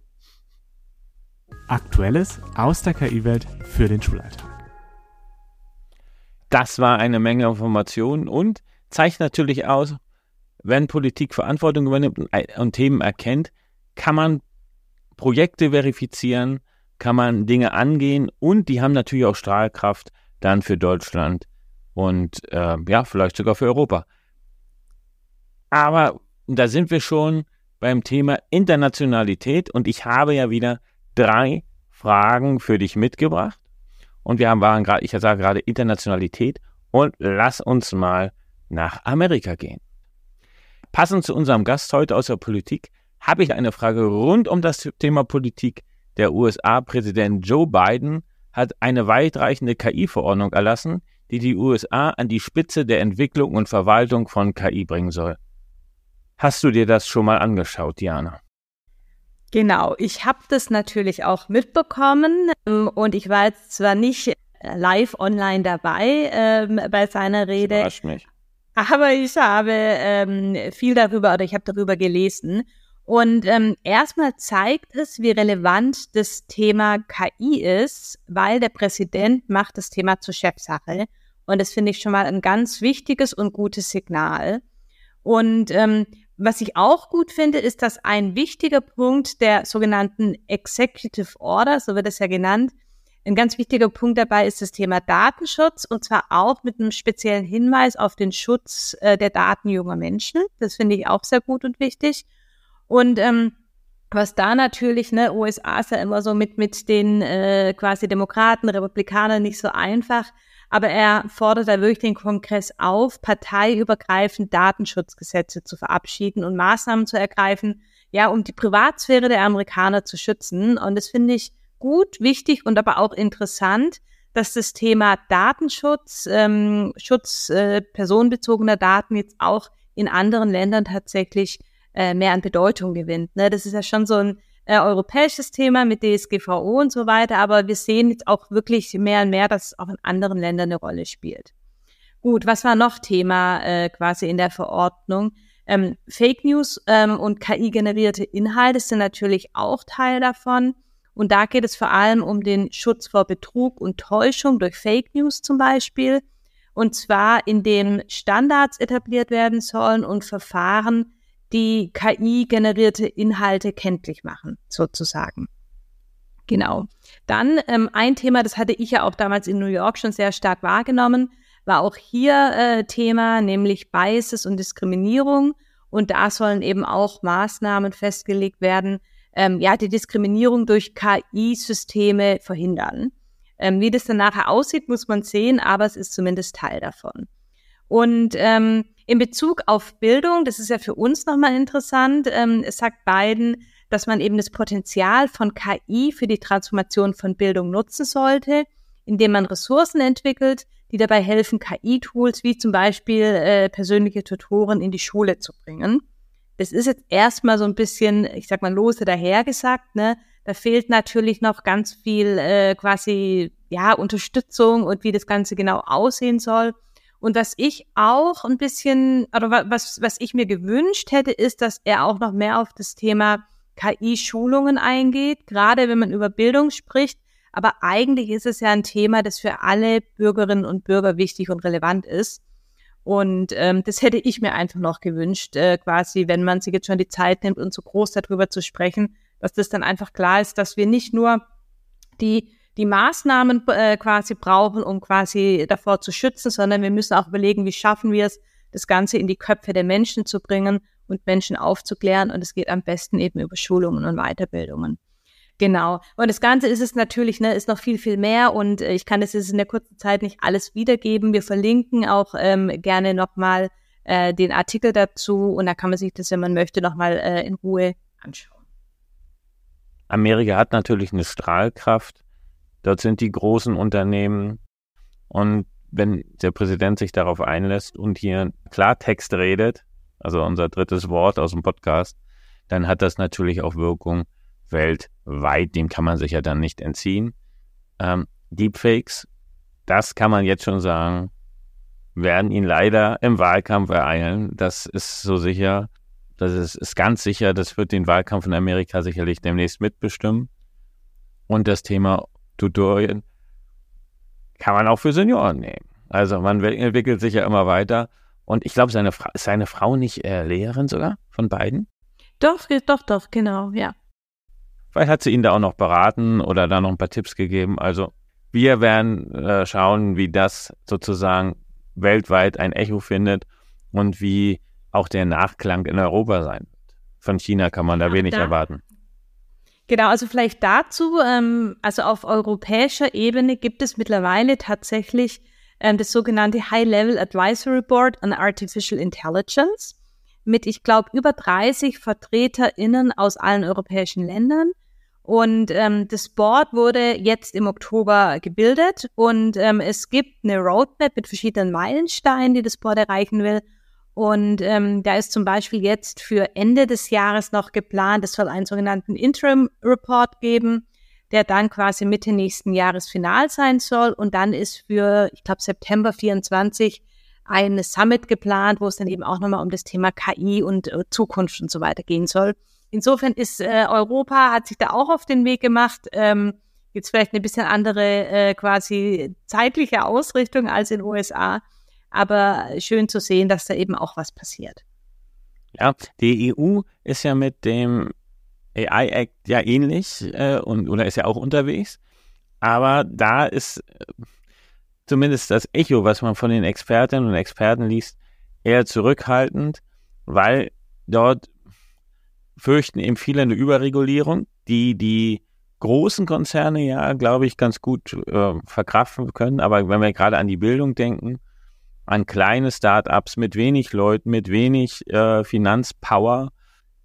Aktuelles aus der KI-Welt für den Schulalltag. Das war eine Menge Informationen und zeigt natürlich aus, wenn Politik Verantwortung übernimmt und Themen erkennt, kann man Projekte verifizieren, kann man Dinge angehen und die haben natürlich auch Strahlkraft dann für Deutschland und äh, ja, vielleicht sogar für Europa. Aber da sind wir schon beim Thema Internationalität und ich habe ja wieder drei Fragen für dich mitgebracht. Und wir haben, waren gerade, ich sage gerade Internationalität und lass uns mal nach Amerika gehen. Passend zu unserem Gast heute aus der Politik habe ich eine Frage rund um das Thema Politik. Der USA-Präsident Joe Biden hat eine weitreichende KI-Verordnung erlassen, die die USA an die Spitze der Entwicklung und Verwaltung von KI bringen soll. Hast du dir das schon mal angeschaut, Diana? Genau, ich habe das natürlich auch mitbekommen ähm, und ich war jetzt zwar nicht live online dabei ähm, bei seiner Rede. Das mich. Aber ich habe ähm, viel darüber oder ich habe darüber gelesen. Und ähm, erstmal zeigt es, wie relevant das Thema KI ist, weil der Präsident macht das Thema zur Chefsache. Und das finde ich schon mal ein ganz wichtiges und gutes Signal. Und ähm, was ich auch gut finde, ist, dass ein wichtiger Punkt der sogenannten Executive Order, so wird es ja genannt, ein ganz wichtiger Punkt dabei ist das Thema Datenschutz und zwar auch mit einem speziellen Hinweis auf den Schutz äh, der Daten junger Menschen. Das finde ich auch sehr gut und wichtig. Und ähm, was da natürlich, ne, USA ist ja immer so mit, mit den äh, quasi Demokraten, Republikanern nicht so einfach. Aber er fordert da wirklich den Kongress auf, parteiübergreifend Datenschutzgesetze zu verabschieden und Maßnahmen zu ergreifen, ja, um die Privatsphäre der Amerikaner zu schützen. Und das finde ich gut, wichtig und aber auch interessant, dass das Thema Datenschutz, ähm, Schutz äh, personenbezogener Daten jetzt auch in anderen Ländern tatsächlich äh, mehr an Bedeutung gewinnt. Ne? Das ist ja schon so ein äh, europäisches Thema mit DSGVO und so weiter, aber wir sehen jetzt auch wirklich mehr und mehr, dass es auch in anderen Ländern eine Rolle spielt. Gut, was war noch Thema äh, quasi in der Verordnung? Ähm, Fake News ähm, und KI-generierte Inhalte sind natürlich auch Teil davon. Und da geht es vor allem um den Schutz vor Betrug und Täuschung durch Fake News zum Beispiel. Und zwar, indem Standards etabliert werden sollen und Verfahren, die KI-generierte Inhalte kenntlich machen, sozusagen. Genau. Dann ähm, ein Thema, das hatte ich ja auch damals in New York schon sehr stark wahrgenommen, war auch hier äh, Thema, nämlich Biases und Diskriminierung. Und da sollen eben auch Maßnahmen festgelegt werden, ähm, ja, die Diskriminierung durch KI-Systeme verhindern. Ähm, wie das dann nachher aussieht, muss man sehen, aber es ist zumindest Teil davon. Und ähm, in Bezug auf Bildung, das ist ja für uns nochmal interessant, ähm, es sagt Biden, dass man eben das Potenzial von KI für die Transformation von Bildung nutzen sollte, indem man Ressourcen entwickelt, die dabei helfen, KI-Tools wie zum Beispiel äh, persönliche Tutoren in die Schule zu bringen. Das ist jetzt erstmal so ein bisschen, ich sag mal, lose dahergesagt, ne? Da fehlt natürlich noch ganz viel äh, quasi, ja, Unterstützung und wie das Ganze genau aussehen soll. Und was ich auch ein bisschen, oder was, was ich mir gewünscht hätte, ist, dass er auch noch mehr auf das Thema KI-Schulungen eingeht, gerade wenn man über Bildung spricht. Aber eigentlich ist es ja ein Thema, das für alle Bürgerinnen und Bürger wichtig und relevant ist. Und ähm, das hätte ich mir einfach noch gewünscht, äh, quasi, wenn man sich jetzt schon die Zeit nimmt und so groß darüber zu sprechen, dass das dann einfach klar ist, dass wir nicht nur die die Maßnahmen äh, quasi brauchen, um quasi davor zu schützen, sondern wir müssen auch überlegen, wie schaffen wir es, das Ganze in die Köpfe der Menschen zu bringen und Menschen aufzuklären. Und es geht am besten eben über Schulungen und Weiterbildungen. Genau. Und das Ganze ist es natürlich, ne, ist noch viel, viel mehr und äh, ich kann es jetzt in der kurzen Zeit nicht alles wiedergeben. Wir verlinken auch ähm, gerne nochmal äh, den Artikel dazu und da kann man sich das, wenn man möchte, nochmal äh, in Ruhe anschauen. Amerika hat natürlich eine Strahlkraft. Dort sind die großen Unternehmen und wenn der Präsident sich darauf einlässt und hier Klartext redet, also unser drittes Wort aus dem Podcast, dann hat das natürlich auch Wirkung weltweit. Dem kann man sich ja dann nicht entziehen. Ähm, Deepfakes, das kann man jetzt schon sagen, werden ihn leider im Wahlkampf ereilen. Das ist so sicher. Das ist, ist ganz sicher. Das wird den Wahlkampf in Amerika sicherlich demnächst mitbestimmen. Und das Thema Tutorien kann man auch für Senioren nehmen. Also man entwickelt sich ja immer weiter. Und ich glaube, seine, Fra seine Frau nicht äh, Lehrerin sogar von beiden? Doch, doch, doch, genau, ja. Vielleicht hat sie ihn da auch noch beraten oder da noch ein paar Tipps gegeben. Also wir werden äh, schauen, wie das sozusagen weltweit ein Echo findet und wie auch der Nachklang in Europa sein wird. Von China kann man da ja, wenig da, erwarten. Genau, also vielleicht dazu, ähm, also auf europäischer Ebene gibt es mittlerweile tatsächlich ähm, das sogenannte High-Level Advisory Board on Artificial Intelligence mit, ich glaube, über 30 VertreterInnen aus allen europäischen Ländern. Und ähm, das Board wurde jetzt im Oktober gebildet und ähm, es gibt eine Roadmap mit verschiedenen Meilensteinen, die das Board erreichen will. Und ähm, da ist zum Beispiel jetzt für Ende des Jahres noch geplant, es soll einen sogenannten Interim Report geben, der dann quasi Mitte nächsten Jahres final sein soll. Und dann ist für, ich glaube, September 24 ein Summit geplant, wo es dann eben auch nochmal um das Thema KI und äh, Zukunft und so weiter gehen soll. Insofern ist äh, Europa, hat sich da auch auf den Weg gemacht, ähm, jetzt vielleicht eine bisschen andere äh, quasi zeitliche Ausrichtung als in den USA, aber schön zu sehen, dass da eben auch was passiert. Ja, die EU ist ja mit dem AI Act ja ähnlich äh, und oder ist ja auch unterwegs, aber da ist äh, zumindest das Echo, was man von den Expertinnen und Experten liest, eher zurückhaltend, weil dort fürchten eben viele eine Überregulierung, die die großen Konzerne ja, glaube ich, ganz gut äh, verkraften können. Aber wenn wir gerade an die Bildung denken, an kleine Start-ups mit wenig Leuten, mit wenig äh, Finanzpower,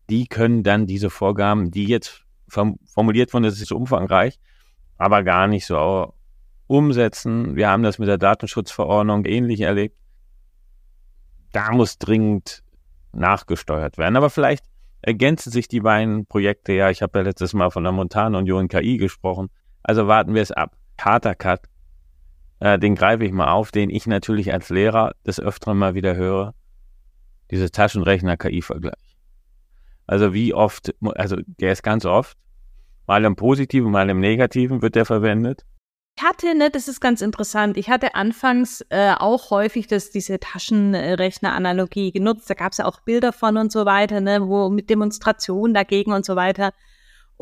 die können dann diese Vorgaben, die jetzt formuliert wurden, das ist umfangreich, aber gar nicht so umsetzen. Wir haben das mit der Datenschutzverordnung ähnlich erlebt. Da muss dringend nachgesteuert werden. Aber vielleicht ergänzen sich die beiden Projekte. Ja, ich habe ja letztes Mal von der Montanunion KI gesprochen. Also warten wir es ab. Harter Cut. Äh, den greife ich mal auf, den ich natürlich als Lehrer des Öfteren mal wieder höre. Diese Taschenrechner-KI-Vergleich. Also wie oft, also der ist ganz oft, mal im Positiven, mal im Negativen wird der verwendet. Ich hatte, ne, das ist ganz interessant, ich hatte anfangs äh, auch häufig das, diese Taschenrechner-Analogie genutzt. Da gab es ja auch Bilder von und so weiter, ne, wo mit Demonstrationen dagegen und so weiter.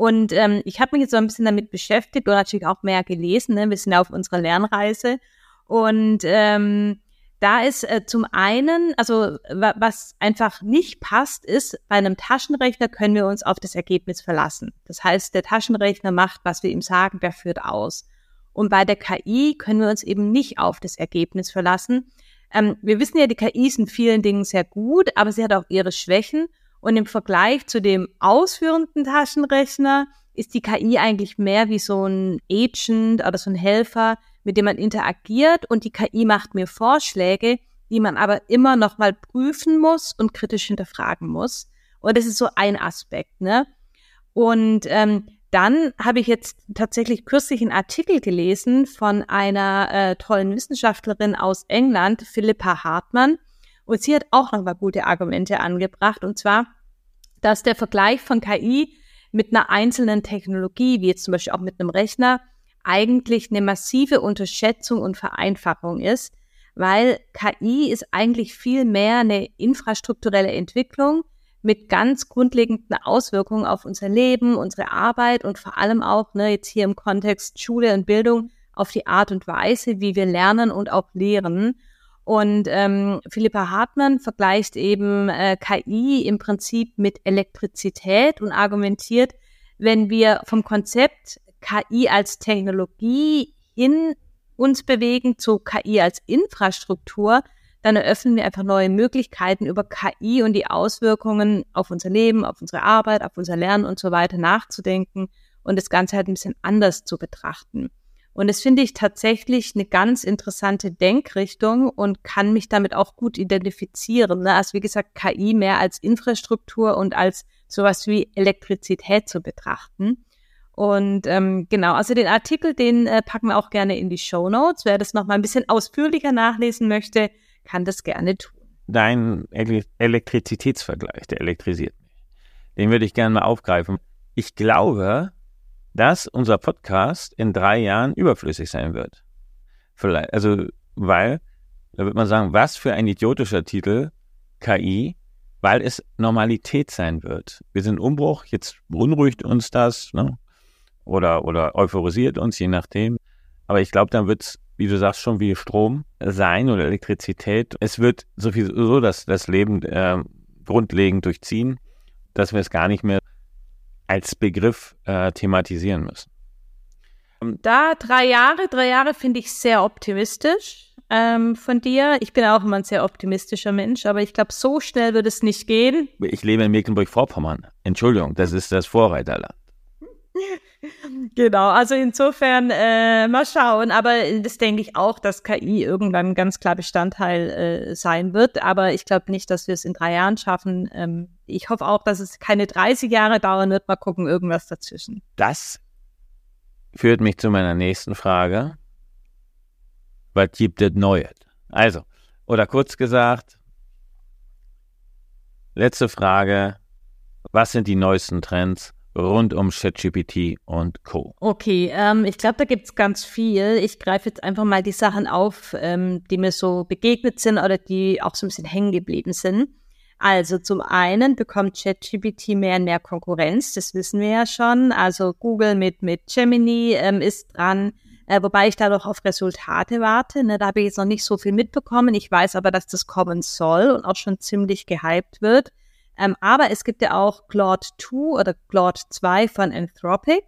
Und ähm, ich habe mich jetzt so ein bisschen damit beschäftigt und natürlich auch mehr gelesen. Ne? Wir sind ja auf unserer Lernreise. Und ähm, da ist äh, zum einen, also was einfach nicht passt, ist, bei einem Taschenrechner können wir uns auf das Ergebnis verlassen. Das heißt, der Taschenrechner macht, was wir ihm sagen, der führt aus. Und bei der KI können wir uns eben nicht auf das Ergebnis verlassen. Ähm, wir wissen ja, die KI ist in vielen Dingen sehr gut, aber sie hat auch ihre Schwächen. Und im Vergleich zu dem ausführenden Taschenrechner ist die KI eigentlich mehr wie so ein Agent oder so ein Helfer, mit dem man interagiert. Und die KI macht mir Vorschläge, die man aber immer noch mal prüfen muss und kritisch hinterfragen muss. Und das ist so ein Aspekt, ne? Und ähm, dann habe ich jetzt tatsächlich kürzlich einen Artikel gelesen von einer äh, tollen Wissenschaftlerin aus England, Philippa Hartmann. Und sie hat auch noch mal gute Argumente angebracht. Und zwar, dass der Vergleich von KI mit einer einzelnen Technologie, wie jetzt zum Beispiel auch mit einem Rechner, eigentlich eine massive Unterschätzung und Vereinfachung ist, weil KI ist eigentlich viel mehr eine infrastrukturelle Entwicklung, mit ganz grundlegenden Auswirkungen auf unser Leben, unsere Arbeit und vor allem auch ne, jetzt hier im Kontext Schule und Bildung auf die Art und Weise, wie wir lernen und auch lehren. Und ähm, Philippa Hartmann vergleicht eben äh, KI im Prinzip mit Elektrizität und argumentiert, wenn wir vom Konzept KI als Technologie hin uns bewegen zu KI als Infrastruktur, dann eröffnen wir einfach neue Möglichkeiten über KI und die Auswirkungen auf unser Leben, auf unsere Arbeit, auf unser Lernen und so weiter nachzudenken und das Ganze halt ein bisschen anders zu betrachten. Und das finde ich tatsächlich eine ganz interessante Denkrichtung und kann mich damit auch gut identifizieren. Ne? Also wie gesagt, KI mehr als Infrastruktur und als sowas wie Elektrizität zu betrachten. Und ähm, genau, also den Artikel, den äh, packen wir auch gerne in die Show Notes. Wer das noch mal ein bisschen ausführlicher nachlesen möchte, kann das gerne tun. Dein Elektrizitätsvergleich, der elektrisiert mich. Den würde ich gerne mal aufgreifen. Ich glaube, dass unser Podcast in drei Jahren überflüssig sein wird. Vielleicht, also, weil, da wird man sagen, was für ein idiotischer Titel, KI, weil es Normalität sein wird. Wir sind Umbruch, jetzt beunruhigt uns das, ne? Oder, oder euphorisiert uns, je nachdem. Aber ich glaube, dann wird es wie du sagst, schon wie Strom sein oder Elektrizität. Es wird so viel so dass das Leben äh, grundlegend durchziehen, dass wir es gar nicht mehr als Begriff äh, thematisieren müssen. Da drei Jahre, drei Jahre finde ich sehr optimistisch ähm, von dir. Ich bin auch immer ein sehr optimistischer Mensch, aber ich glaube, so schnell wird es nicht gehen. Ich lebe in Mecklenburg-Vorpommern. Entschuldigung, das ist das Vorreiterland. Genau, also insofern äh, mal schauen, aber das denke ich auch, dass KI irgendwann ganz klar Bestandteil äh, sein wird, aber ich glaube nicht, dass wir es in drei Jahren schaffen. Ähm, ich hoffe auch, dass es keine 30 Jahre dauern wird, mal gucken, irgendwas dazwischen. Das führt mich zu meiner nächsten Frage. Was gibt es Neues? Also, oder kurz gesagt, letzte Frage, was sind die neuesten Trends? Rund um ChatGPT und Co. Okay, ähm, ich glaube, da gibt's ganz viel. Ich greife jetzt einfach mal die Sachen auf, ähm, die mir so begegnet sind oder die auch so ein bisschen hängen geblieben sind. Also zum einen bekommt ChatGPT mehr und mehr Konkurrenz, das wissen wir ja schon. Also Google mit, mit Gemini ähm, ist dran, äh, wobei ich da noch auf Resultate warte. Ne, da habe ich jetzt noch nicht so viel mitbekommen. Ich weiß aber, dass das kommen soll und auch schon ziemlich gehypt wird. Ähm, aber es gibt ja auch Claude 2 oder Claude 2 von Anthropic.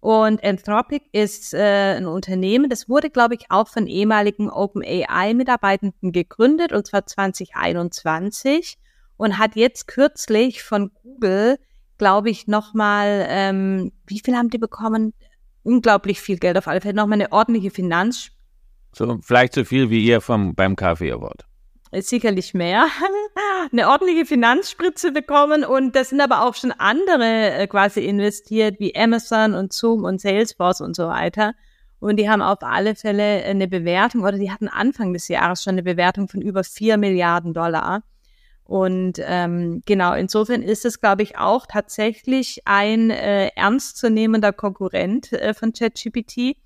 Und Anthropic ist äh, ein Unternehmen, das wurde, glaube ich, auch von ehemaligen OpenAI-Mitarbeitenden gegründet, und zwar 2021 und hat jetzt kürzlich von Google, glaube ich, nochmal, ähm, wie viel haben die bekommen? Unglaublich viel Geld auf alle Fälle, nochmal eine ordentliche Finanz. So, vielleicht so viel wie ihr vom, beim Kaffee Award sicherlich mehr, eine ordentliche Finanzspritze bekommen und da sind aber auch schon andere äh, quasi investiert, wie Amazon und Zoom und Salesforce und so weiter. Und die haben auf alle Fälle eine Bewertung oder die hatten Anfang des Jahres schon eine Bewertung von über vier Milliarden Dollar. Und ähm, genau, insofern ist es, glaube ich, auch tatsächlich ein äh, ernstzunehmender Konkurrent äh, von ChatGPT.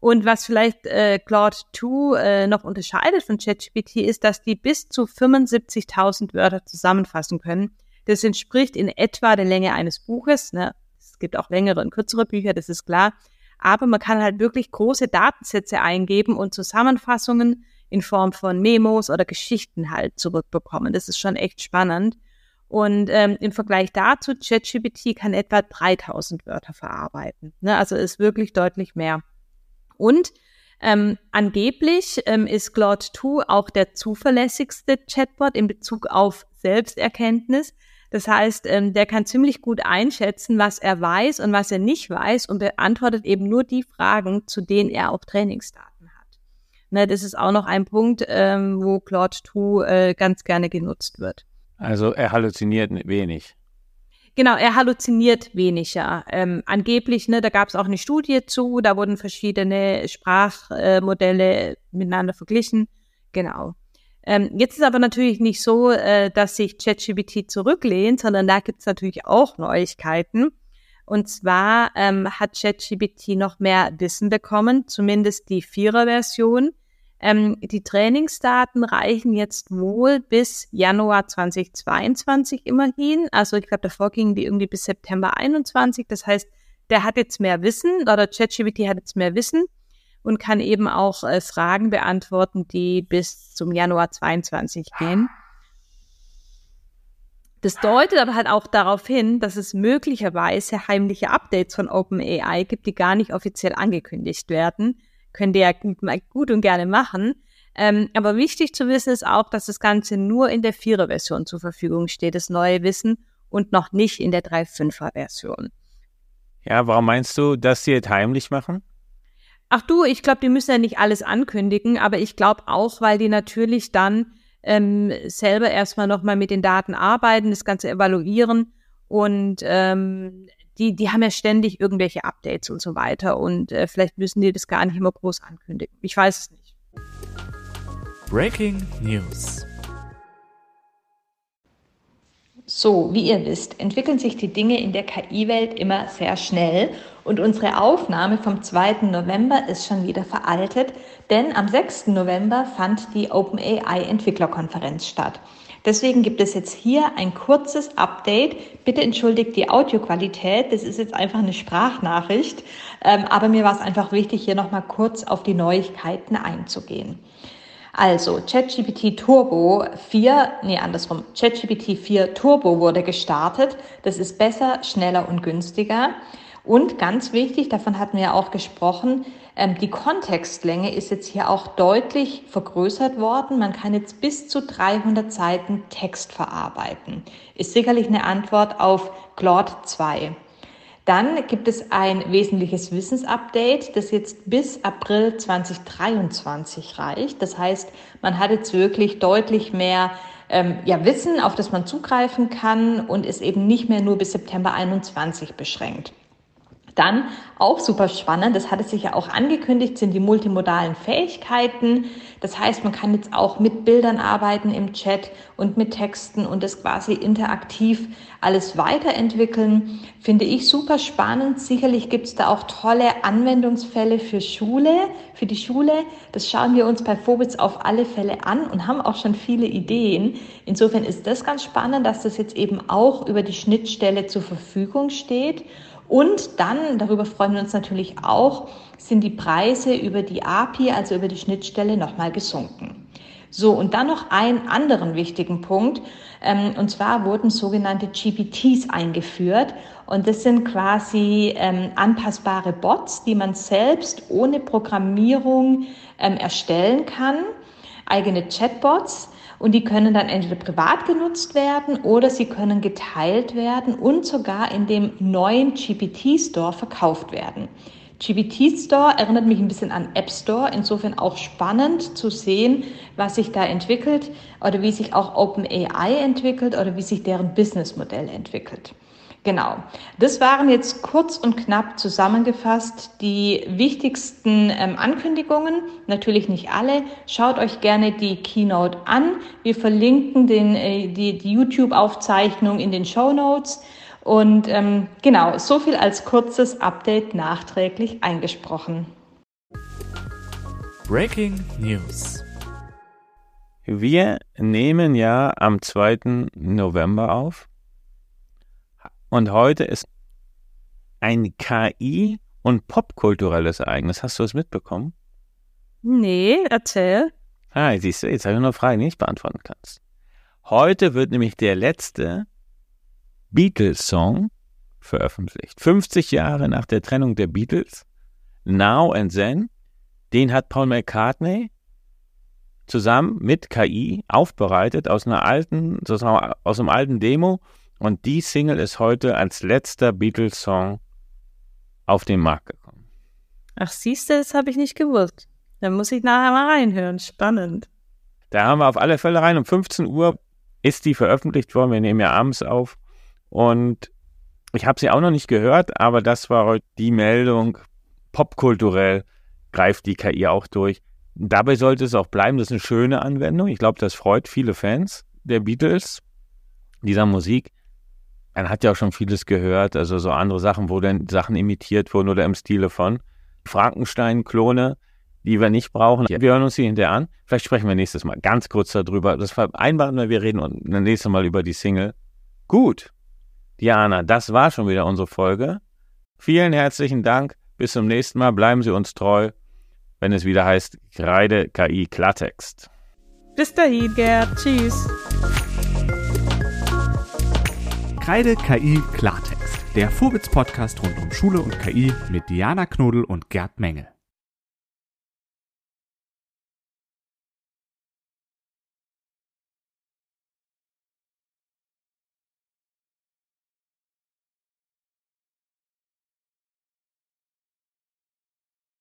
Und was vielleicht äh, Claude 2 äh, noch unterscheidet von ChatGPT ist, dass die bis zu 75.000 Wörter zusammenfassen können. Das entspricht in etwa der Länge eines Buches. Ne? Es gibt auch längere und kürzere Bücher, das ist klar. Aber man kann halt wirklich große Datensätze eingeben und Zusammenfassungen in Form von Memos oder Geschichten halt zurückbekommen. Das ist schon echt spannend. Und ähm, im Vergleich dazu, ChatGPT kann etwa 3000 Wörter verarbeiten. Ne? Also ist wirklich deutlich mehr. Und ähm, angeblich ähm, ist Claude 2 auch der zuverlässigste Chatbot in Bezug auf Selbsterkenntnis. Das heißt, ähm, der kann ziemlich gut einschätzen, was er weiß und was er nicht weiß und beantwortet eben nur die Fragen, zu denen er auch Trainingsdaten hat. Ne, das ist auch noch ein Punkt, ähm, wo Claude 2 äh, ganz gerne genutzt wird. Also er halluziniert wenig. Genau, er halluziniert weniger. Ähm, angeblich, ne, da gab es auch eine Studie zu, da wurden verschiedene Sprachmodelle äh, miteinander verglichen. Genau. Ähm, jetzt ist aber natürlich nicht so, äh, dass sich ChatGPT zurücklehnt, sondern da gibt es natürlich auch Neuigkeiten. Und zwar ähm, hat ChatGPT noch mehr Wissen bekommen, zumindest die Vierer-Version. Ähm, die Trainingsdaten reichen jetzt wohl bis Januar 2022 immerhin. Also ich glaube, davor gingen die irgendwie bis September 21. Das heißt, der hat jetzt mehr Wissen oder ChatGPT hat jetzt mehr Wissen und kann eben auch äh, Fragen beantworten, die bis zum Januar 22 gehen. Das deutet aber halt auch darauf hin, dass es möglicherweise heimliche Updates von OpenAI gibt, die gar nicht offiziell angekündigt werden könnt ihr ja gut und gerne machen. Ähm, aber wichtig zu wissen ist auch, dass das Ganze nur in der Vierer-Version zur Verfügung steht, das neue Wissen, und noch nicht in der 3.5er-Version. Ja, warum meinst du, dass sie es heimlich machen? Ach du, ich glaube, die müssen ja nicht alles ankündigen, aber ich glaube auch, weil die natürlich dann ähm, selber erstmal nochmal mit den Daten arbeiten, das Ganze evaluieren und ähm, die, die haben ja ständig irgendwelche Updates und so weiter und äh, vielleicht müssen die das gar nicht immer groß ankündigen. Ich weiß es nicht. Breaking News. So, wie ihr wisst, entwickeln sich die Dinge in der KI-Welt immer sehr schnell und unsere Aufnahme vom 2. November ist schon wieder veraltet, denn am 6. November fand die OpenAI Entwicklerkonferenz statt. Deswegen gibt es jetzt hier ein kurzes Update. Bitte entschuldigt die Audioqualität. Das ist jetzt einfach eine Sprachnachricht. Ähm, aber mir war es einfach wichtig, hier nochmal kurz auf die Neuigkeiten einzugehen. Also, ChatGPT Turbo 4, nee, andersrum, ChatGPT 4 Turbo wurde gestartet. Das ist besser, schneller und günstiger. Und ganz wichtig, davon hatten wir ja auch gesprochen, ähm, die Kontextlänge ist jetzt hier auch deutlich vergrößert worden. Man kann jetzt bis zu 300 Seiten Text verarbeiten. Ist sicherlich eine Antwort auf Claude 2. Dann gibt es ein wesentliches Wissensupdate, das jetzt bis April 2023 reicht. Das heißt, man hat jetzt wirklich deutlich mehr ähm, ja, Wissen, auf das man zugreifen kann und ist eben nicht mehr nur bis September 21 beschränkt. Dann auch super spannend, das hat es sich ja auch angekündigt, sind die multimodalen Fähigkeiten. Das heißt, man kann jetzt auch mit Bildern arbeiten im Chat und mit Texten und das quasi interaktiv alles weiterentwickeln. Finde ich super spannend. Sicherlich gibt es da auch tolle Anwendungsfälle für Schule, für die Schule. Das schauen wir uns bei Phobits auf alle Fälle an und haben auch schon viele Ideen. Insofern ist das ganz spannend, dass das jetzt eben auch über die Schnittstelle zur Verfügung steht. Und dann, darüber freuen wir uns natürlich auch, sind die Preise über die API, also über die Schnittstelle, nochmal gesunken. So, und dann noch einen anderen wichtigen Punkt. Ähm, und zwar wurden sogenannte GPTs eingeführt. Und das sind quasi ähm, anpassbare Bots, die man selbst ohne Programmierung ähm, erstellen kann. Eigene Chatbots und die können dann entweder privat genutzt werden oder sie können geteilt werden und sogar in dem neuen GPT Store verkauft werden. GPT Store erinnert mich ein bisschen an App Store, insofern auch spannend zu sehen, was sich da entwickelt oder wie sich auch OpenAI entwickelt oder wie sich deren Businessmodell entwickelt. Genau. Das waren jetzt kurz und knapp zusammengefasst die wichtigsten ähm, Ankündigungen. Natürlich nicht alle. Schaut euch gerne die Keynote an. Wir verlinken den, äh, die, die YouTube-Aufzeichnung in den Show Notes. Und ähm, genau, so viel als kurzes Update nachträglich eingesprochen. Breaking News. Wir nehmen ja am 2. November auf. Und heute ist ein KI- und popkulturelles Ereignis. Hast du es mitbekommen? Nee, erzähl. Ah, siehst du, jetzt habe ich noch Fragen, die ich beantworten kannst. Heute wird nämlich der letzte Beatles-Song veröffentlicht. 50 Jahre nach der Trennung der Beatles. Now and Then. Den hat Paul McCartney zusammen mit KI aufbereitet aus einer alten, aus einem alten Demo und die Single ist heute als letzter Beatles-Song auf den Markt gekommen. Ach, siehst du, das habe ich nicht gewusst. Dann muss ich nachher mal reinhören. Spannend. Da haben wir auf alle Fälle rein. Um 15 Uhr ist die veröffentlicht worden. Wir nehmen ja abends auf. Und ich habe sie auch noch nicht gehört, aber das war heute die Meldung. Popkulturell greift die KI auch durch. Dabei sollte es auch bleiben. Das ist eine schöne Anwendung. Ich glaube, das freut viele Fans der Beatles, dieser Musik man hat ja auch schon vieles gehört, also so andere Sachen, wo dann Sachen imitiert wurden oder im Stile von Frankenstein-Klone, die wir nicht brauchen. Wir hören uns die hinterher an. Vielleicht sprechen wir nächstes Mal ganz kurz darüber. Das vereinbaren wir, wir reden und das nächste Mal über die Single. Gut. Diana, das war schon wieder unsere Folge. Vielen herzlichen Dank. Bis zum nächsten Mal. Bleiben Sie uns treu, wenn es wieder heißt Kreide KI Klartext. Bis dahin, Gerd. Tschüss. Kreide KI Klartext, der Vorwitz-Podcast rund um Schule und KI mit Diana Knodel und Gerd Menge.